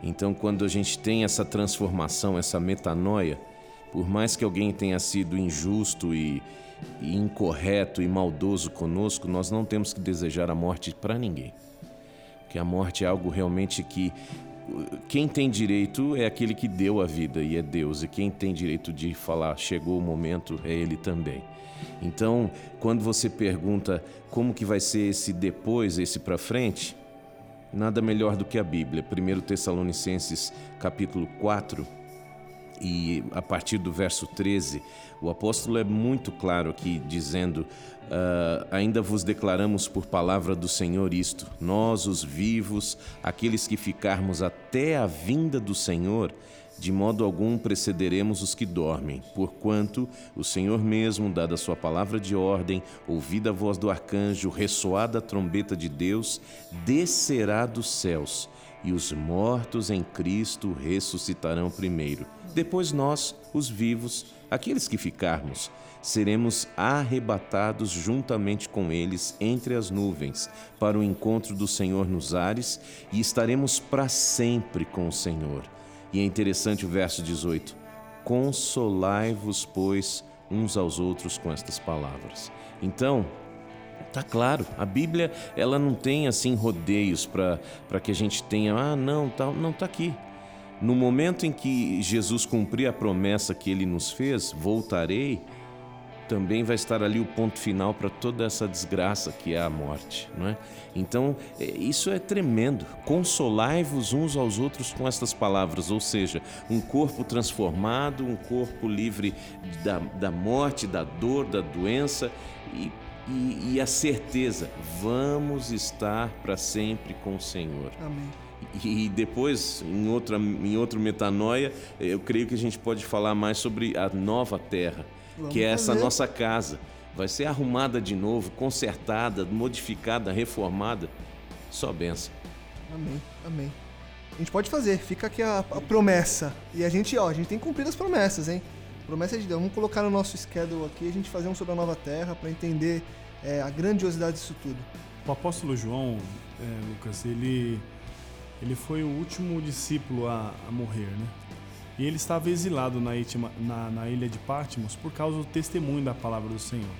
Então, quando a gente tem essa transformação, essa metanoia, por mais que alguém tenha sido injusto e, e incorreto e maldoso conosco, nós não temos que desejar a morte para ninguém. Porque a morte é algo realmente que quem tem direito é aquele que deu a vida e é Deus, e quem tem direito de falar chegou o momento é Ele também. Então, quando você pergunta como que vai ser esse depois, esse para frente, nada melhor do que a Bíblia. 1 Tessalonicenses capítulo 4 e a partir do verso 13, o apóstolo é muito claro aqui dizendo: Uh, ainda vos declaramos por palavra do Senhor isto: nós, os vivos, aqueles que ficarmos até a vinda do Senhor, de modo algum precederemos os que dormem, porquanto o Senhor mesmo, dada a sua palavra de ordem, ouvida a voz do arcanjo, ressoada a trombeta de Deus, descerá dos céus, e os mortos em Cristo ressuscitarão primeiro. Depois nós, os vivos, aqueles que ficarmos, seremos arrebatados juntamente com eles entre as nuvens para o encontro do Senhor nos ares e estaremos para sempre com o Senhor. E é interessante o verso 18: Consolai-vos, pois, uns aos outros com estas palavras. Então, Tá claro, a Bíblia ela não tem assim rodeios para que a gente tenha, ah, não, tá, não tá aqui. No momento em que Jesus cumprir a promessa que ele nos fez, voltarei, também vai estar ali o ponto final para toda essa desgraça que é a morte, não é? Então, é, isso é tremendo. Consolai-vos uns aos outros com estas palavras, ou seja, um corpo transformado, um corpo livre da, da morte, da dor, da doença e, e, e a certeza, vamos estar para sempre com o Senhor.
Amém.
E depois, em, outra, em outro metanoia, eu creio que a gente pode falar mais sobre a nova terra Vamos que é essa fazer. nossa casa. Vai ser arrumada de novo, consertada, modificada, reformada. Só benção.
Amém, amém. A gente pode fazer, fica aqui a, a, promessa. E a gente, ó, a gente tem que cumprir as promessas, hein? Promessa de Deus. Vamos colocar no nosso schedule aqui, a gente fazer um sobre a nova terra para entender é, a grandiosidade disso tudo.
O apóstolo João, é, Lucas, ele, ele foi o último discípulo a, a morrer, né? E ele estava exilado na, na, na ilha de Patmos por causa do testemunho da palavra do Senhor.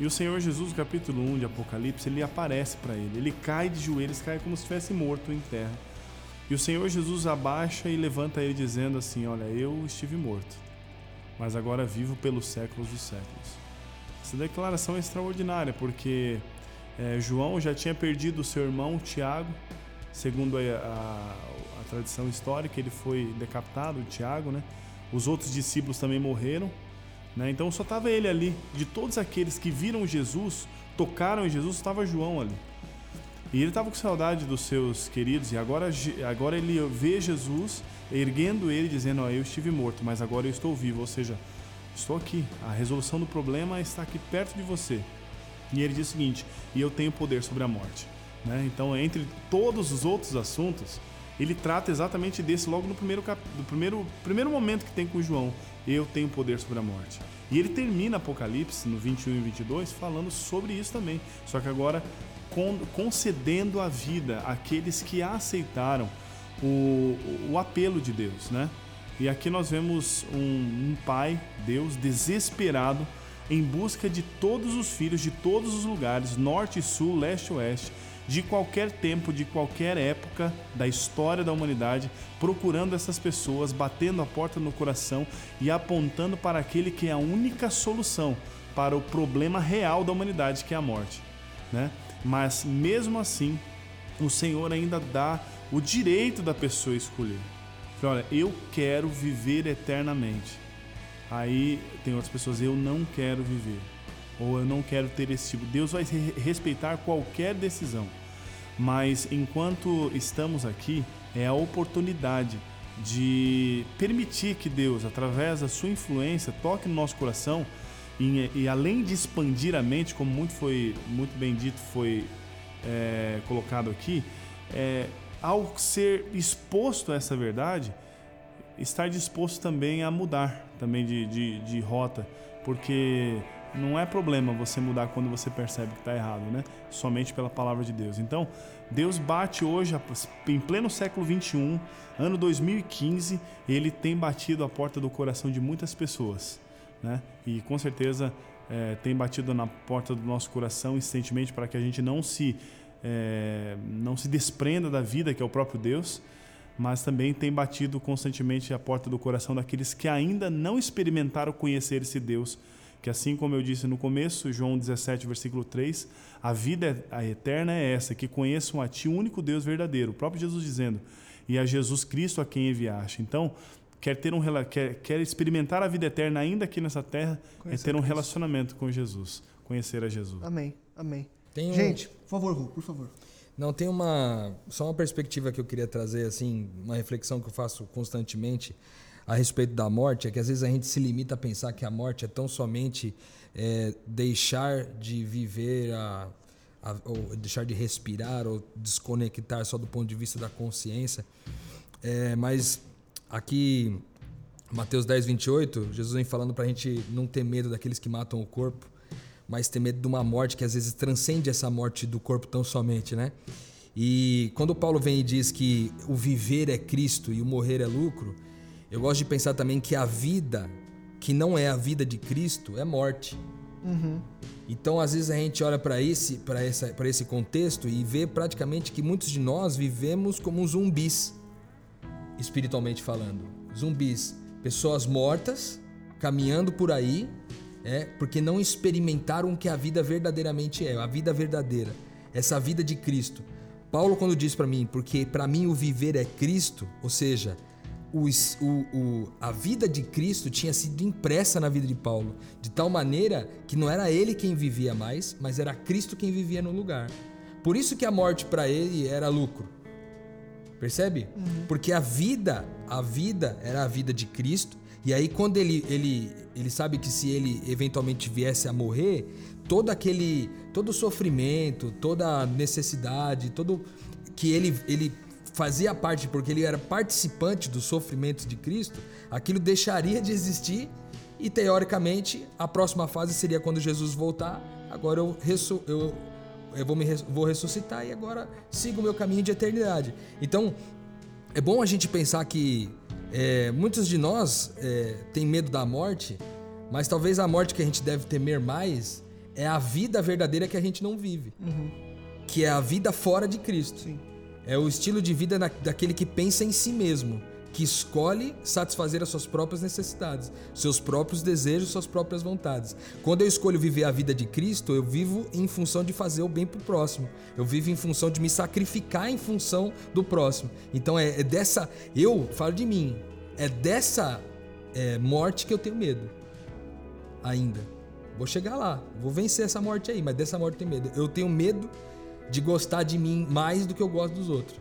E o Senhor Jesus, capítulo 1 de Apocalipse, ele aparece para ele. Ele cai de joelhos, cai como se estivesse morto em terra. E o Senhor Jesus abaixa e levanta ele dizendo assim: Olha, eu estive morto, mas agora vivo pelos séculos dos séculos. Essa declaração é extraordinária porque é, João já tinha perdido seu irmão Tiago, segundo a, a, a tradição histórica, ele foi decapitado, Tiago, né? Os outros discípulos também morreram. Né? Então só estava ele ali. De todos aqueles que viram Jesus, tocaram em Jesus, estava João ali. E ele estava com saudade dos seus queridos, e agora, agora ele vê Jesus erguendo ele, dizendo: oh, Eu estive morto, mas agora eu estou vivo. Ou seja, estou aqui. A resolução do problema está aqui perto de você. E ele diz o seguinte: E eu tenho poder sobre a morte. Né? Então, entre todos os outros assuntos, ele trata exatamente desse logo no primeiro, cap... do primeiro, primeiro momento que tem com João. Eu tenho poder sobre a morte. E ele termina Apocalipse, no 21 e 22, falando sobre isso também. Só que agora concedendo a vida àqueles que aceitaram o, o apelo de Deus, né? E aqui nós vemos um, um pai, Deus, desesperado em busca de todos os filhos de todos os lugares, norte, sul, leste, oeste, de qualquer tempo, de qualquer época da história da humanidade, procurando essas pessoas, batendo a porta no coração e apontando para aquele que é a única solução para o problema real da humanidade, que é a morte, né? Mas mesmo assim, o Senhor ainda dá o direito da pessoa escolher. Olha, eu quero viver eternamente. Aí tem outras pessoas, eu não quero viver. Ou eu não quero ter esse tipo. Deus vai respeitar qualquer decisão. Mas enquanto estamos aqui, é a oportunidade de permitir que Deus, através da sua influência, toque no nosso coração e, e além de expandir a mente, como muito foi muito bem dito, foi é, colocado aqui, é, ao ser exposto a essa verdade, estar disposto também a mudar também de, de, de rota, porque não é problema você mudar quando você percebe que está errado, né? Somente pela palavra de Deus. Então, Deus bate hoje, em pleno século 21, ano 2015, ele tem batido a porta do coração de muitas pessoas né? E com certeza é, tem batido na porta do nosso coração insistentemente para que a gente não se é, não se desprenda da vida que é o próprio Deus, mas também tem batido constantemente a porta do coração daqueles que ainda não experimentaram conhecer esse Deus, que assim como eu disse no começo, João 17, versículo 3, a vida a eterna é essa, que conheçam a ti o único Deus verdadeiro, o próprio Jesus dizendo, e a Jesus Cristo a quem enviaste. Então, quer ter um quer, quer experimentar a vida eterna ainda aqui nessa terra, conhecer é ter um relacionamento com Jesus, conhecer a Jesus.
Amém. Amém.
Um...
Gente, por favor, Ru, por favor.
Não, tem uma só uma perspectiva que eu queria trazer assim, uma reflexão que eu faço constantemente a respeito da morte, é que às vezes a gente se limita a pensar que a morte é tão somente é, deixar de viver a, a, ou deixar de respirar ou desconectar só do ponto de vista da consciência. É, mas Aqui, Mateus 10, 28, Jesus vem falando para a gente não ter medo daqueles que matam o corpo, mas ter medo de uma morte que às vezes transcende essa morte do corpo tão somente, né? E quando Paulo vem e diz que o viver é Cristo e o morrer é lucro, eu gosto de pensar também que a vida que não é a vida de Cristo é morte. Uhum. Então, às vezes a gente olha para esse, esse contexto e vê praticamente que muitos de nós vivemos como zumbis espiritualmente falando. Zumbis, pessoas mortas, caminhando por aí, é, porque não experimentaram o que a vida verdadeiramente é, a vida verdadeira, essa vida de Cristo. Paulo quando diz para mim, porque para mim o viver é Cristo, ou seja, o, o, a vida de Cristo tinha sido impressa na vida de Paulo, de tal maneira que não era ele quem vivia mais, mas era Cristo quem vivia no lugar. Por isso que a morte para ele era lucro. Percebe? Uhum. Porque a vida, a vida era a vida de Cristo. E aí quando ele, ele, ele sabe que se ele eventualmente viesse a morrer, todo aquele, todo o sofrimento, toda a necessidade, todo que ele, ele fazia parte, porque ele era participante dos sofrimentos de Cristo, aquilo deixaria de existir e teoricamente a próxima fase seria quando Jesus voltar. Agora eu, eu eu vou, me, vou ressuscitar e agora sigo o meu caminho de eternidade. Então, é bom a gente pensar que é, muitos de nós é, têm medo da morte, mas talvez a morte que a gente deve temer mais é a vida verdadeira que a gente não vive. Que é a vida fora de Cristo.
Sim.
É o estilo de vida da- daquele que pensa em si mesmo, que escolhe satisfazer as suas próprias necessidades, seus próprios desejos, suas próprias vontades. Quando eu escolho viver a vida de Cristo, eu vivo em função de fazer o bem pro próximo. Eu vivo em função de me sacrificar em função do próximo. Então é, é dessa, eu falo de mim, é dessa é, morte que eu tenho medo. Ainda. Vou chegar lá, vou vencer essa morte aí, mas dessa morte eu tenho medo. Eu tenho medo de gostar de mim mais do que eu gosto dos outros.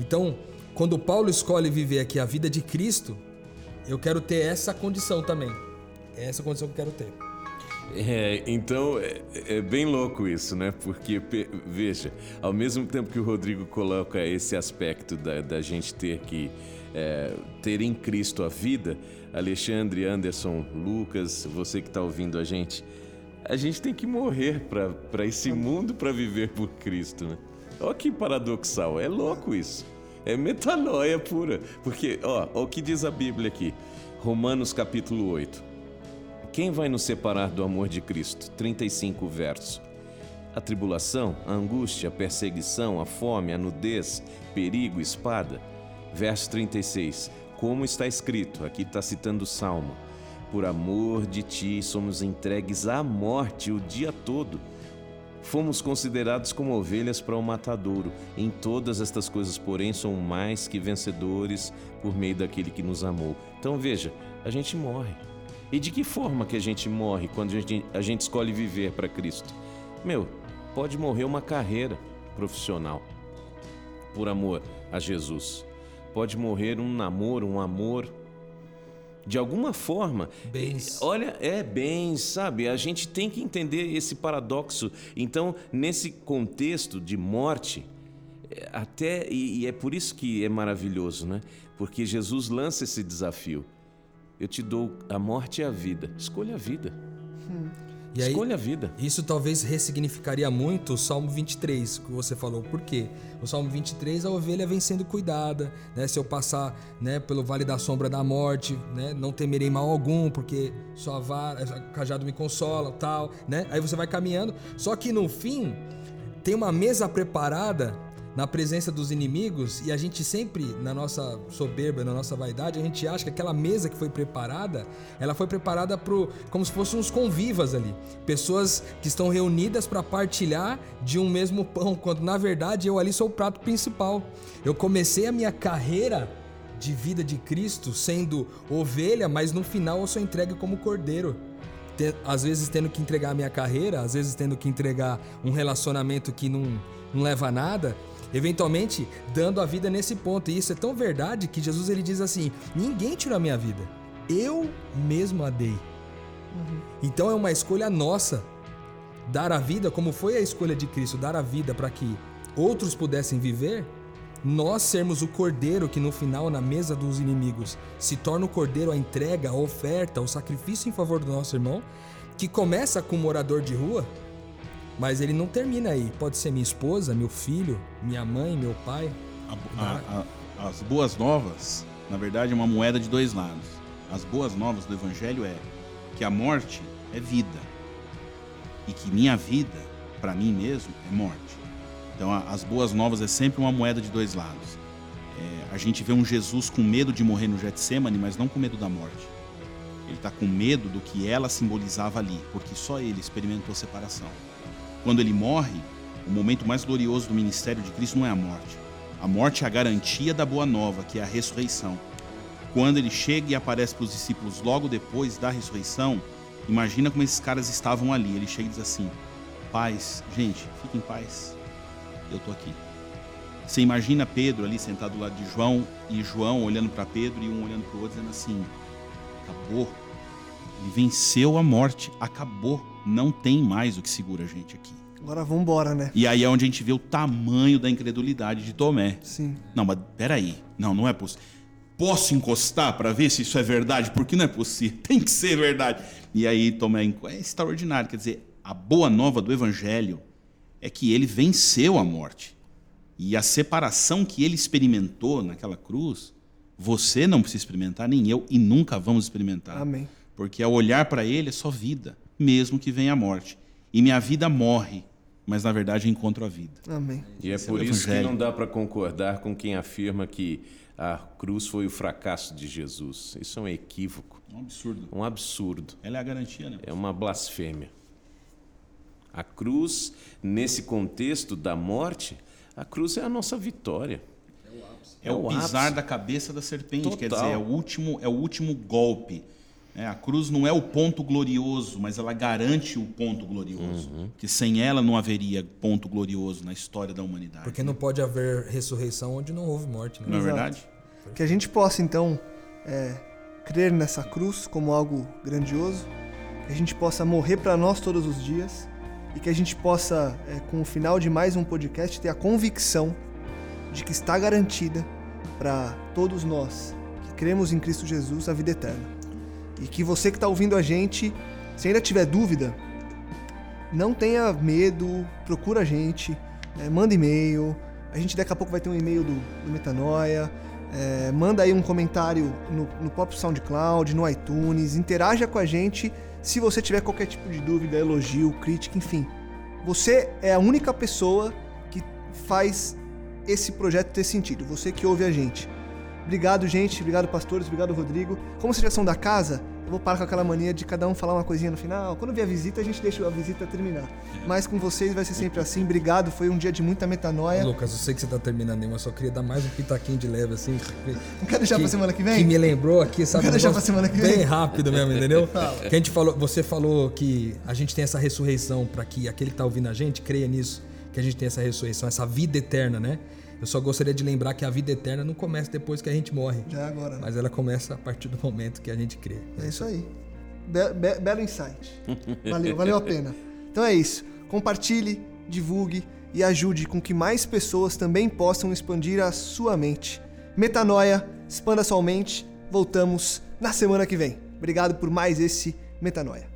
Então, quando Paulo escolhe viver aqui a vida de Cristo, eu quero ter essa condição também. É essa condição que eu quero ter.
É, então é, é bem louco isso, né? Porque, veja, ao mesmo tempo que o Rodrigo coloca esse aspecto da, da gente ter que é, ter em Cristo a vida, Alexandre, Anderson, Lucas, você que está ouvindo a gente, a gente tem que morrer para esse mundo para viver por Cristo, né? Olha que paradoxal, é louco isso. É metanoia pura. Porque, ó, ó o que diz a Bíblia aqui, Romanos capítulo 8. Quem vai nos separar do amor de Cristo? 35 versos. A tribulação, a angústia, a perseguição, a fome, a nudez, perigo, espada. Verso 36. Como está escrito, aqui está citando o Salmo: Por amor de ti somos entregues à morte o dia todo. Fomos considerados como ovelhas para o matadouro. Em todas estas coisas, porém, somos mais que vencedores por meio daquele que nos amou. Então veja, a gente morre. E de que forma que a gente morre quando a gente, a gente escolhe viver para Cristo? Meu, pode morrer uma carreira profissional por amor a Jesus. Pode morrer um namoro, um amor. De alguma forma.
Bens.
Olha, é bem, sabe? A gente tem que entender esse paradoxo. Então, nesse contexto de morte, é, até e, e é por isso que é maravilhoso, né? Porque Jesus lança esse desafio. Eu te dou a morte e a vida. Escolha a vida.
E aí,
Escolha a vida.
Isso talvez ressignificaria muito o Salmo 23, que você falou. Por quê? O Salmo 23, a ovelha vem sendo cuidada, né? Se eu passar, né, pelo vale da sombra da morte, né, não temerei mal algum, porque sua vara, o cajado me consola, tal, né? Aí você vai caminhando, só que no fim tem uma mesa preparada na presença dos inimigos e a gente sempre, na nossa soberba, na nossa vaidade, a gente acha que aquela mesa que foi preparada, ela foi preparada pro, como se fossem uns convivas ali. Pessoas que estão reunidas para partilhar de um mesmo pão, quando na verdade eu ali sou o prato principal. Eu comecei a minha carreira de vida de Cristo sendo ovelha, mas no final eu sou entregue como cordeiro às vezes tendo que entregar a minha carreira, às vezes tendo que entregar um relacionamento que não, não leva a nada, eventualmente dando a vida nesse ponto. E isso é tão verdade que Jesus ele diz assim: ninguém tirou a minha vida, eu mesmo a dei. Então é uma escolha nossa dar a vida, como foi a escolha de Cristo, dar a vida para que outros pudessem viver. Nós sermos o cordeiro que no final, na mesa dos inimigos, se torna o cordeiro a entrega, a oferta, o sacrifício em favor do nosso irmão, que começa com um morador de rua, mas ele não termina aí. Pode ser minha esposa, meu filho, minha mãe, meu pai.
A- a- a- as boas novas, na verdade, é uma moeda de dois lados. As boas novas do Evangelho é que a morte é vida e que minha vida, para mim mesmo, é morte. Então, a- as boas novas é sempre uma moeda de dois lados. É, a gente vê um Jesus com medo de morrer no Getsemane, mas não com medo da morte. Ele está com medo do que ela simbolizava ali, porque só ele experimentou separação. Quando ele morre, o momento mais glorioso do ministério de Cristo não é a morte. A morte é a garantia da boa nova, que é a ressurreição. Quando ele chega e aparece para os discípulos logo depois da ressurreição, imagina como esses caras estavam ali. Ele chega e diz assim: Paz, gente, fiquem em paz. Eu tô aqui. Você imagina Pedro ali sentado do lado de João e João olhando para Pedro e um olhando para o outro dizendo assim: Acabou. Ele venceu a morte, acabou. Não tem mais o que segura a gente aqui.
Agora vamos embora, né?
E aí é onde a gente vê o tamanho da incredulidade de Tomé.
Sim.
Não, mas peraí. Não, não é possível. Posso encostar para ver se isso é verdade? Porque não é possível. Tem que ser verdade. E aí Tomé é extraordinário. Quer dizer, a boa nova do evangelho é que ele venceu a morte. E a separação que ele experimentou naquela cruz, você não precisa experimentar, nem eu, e nunca vamos experimentar.
Amém.
Porque ao olhar para ele é só vida, mesmo que venha a morte. e minha vida morre, mas na verdade eu encontro a vida.
Amém.
E é
Esse é
por
o
isso que não dá para concordar com quem afirma que a cruz foi o fracasso de Jesus. Isso é um equívoco,
É um absurdo.
um absurdo,
Ela é a garantia, né?
é uma blasfêmia. A cruz, nesse contexto da morte, a cruz é a nossa vitória.
É o,
o
pisar
ápice.
da cabeça da serpente, quer
Total.
dizer, é o último, é o último golpe. É, a cruz não é o ponto glorioso, mas ela garante o ponto glorioso. Que sem ela não haveria ponto glorioso na história da humanidade.
Porque não pode haver ressurreição onde não houve morte, né?
Não é
Exato.
verdade?
Que a gente possa, então, é, crer nessa cruz como algo grandioso, que a gente possa morrer para nós todos os dias e que a gente possa, é, com o final de mais um podcast, ter a convicção de que está garantida para todos nós que cremos em Cristo Jesus a vida eterna. E que você que está ouvindo a gente, se ainda tiver dúvida, não tenha medo, procura a gente, é, manda e-mail. A gente daqui a pouco vai ter um e-mail do, do Metanoia. É, manda aí um comentário no, no próprio SoundCloud, no iTunes, interaja com a gente se você tiver qualquer tipo de dúvida, elogio, crítica, enfim. Você é a única pessoa que faz esse projeto ter sentido, você que ouve a gente. Obrigado, gente, obrigado, pastores, obrigado, Rodrigo. Como vocês já são da casa, eu vou parar com aquela mania de cada um falar uma coisinha no final. Quando vier a visita, a gente deixa a visita terminar. Mas com vocês vai ser sempre assim. Obrigado, foi um dia de muita metanoia.
Lucas, eu sei que você tá terminando mas só queria dar mais um pitaquinho de leve, assim.
Não quer deixar pra semana que vem?
Que me lembrou aqui, sabe?
Quer
um
deixar pra semana que vem?
Bem rápido mesmo, entendeu? Que a gente falou, você falou que a gente tem essa ressurreição para que aquele que tá ouvindo a gente creia nisso, que a gente tem essa ressurreição, essa vida eterna, né? Eu só gostaria de lembrar que a vida eterna não começa depois que a gente morre,
Já é agora, né?
mas ela começa a partir do momento que a gente crê.
É isso aí. Be- be- belo insight. Valeu, valeu a pena. Então é isso. Compartilhe, divulgue e ajude com que mais pessoas também possam expandir a sua mente. Metanoia, expanda sua mente. Voltamos na semana que vem. Obrigado por mais esse Metanoia.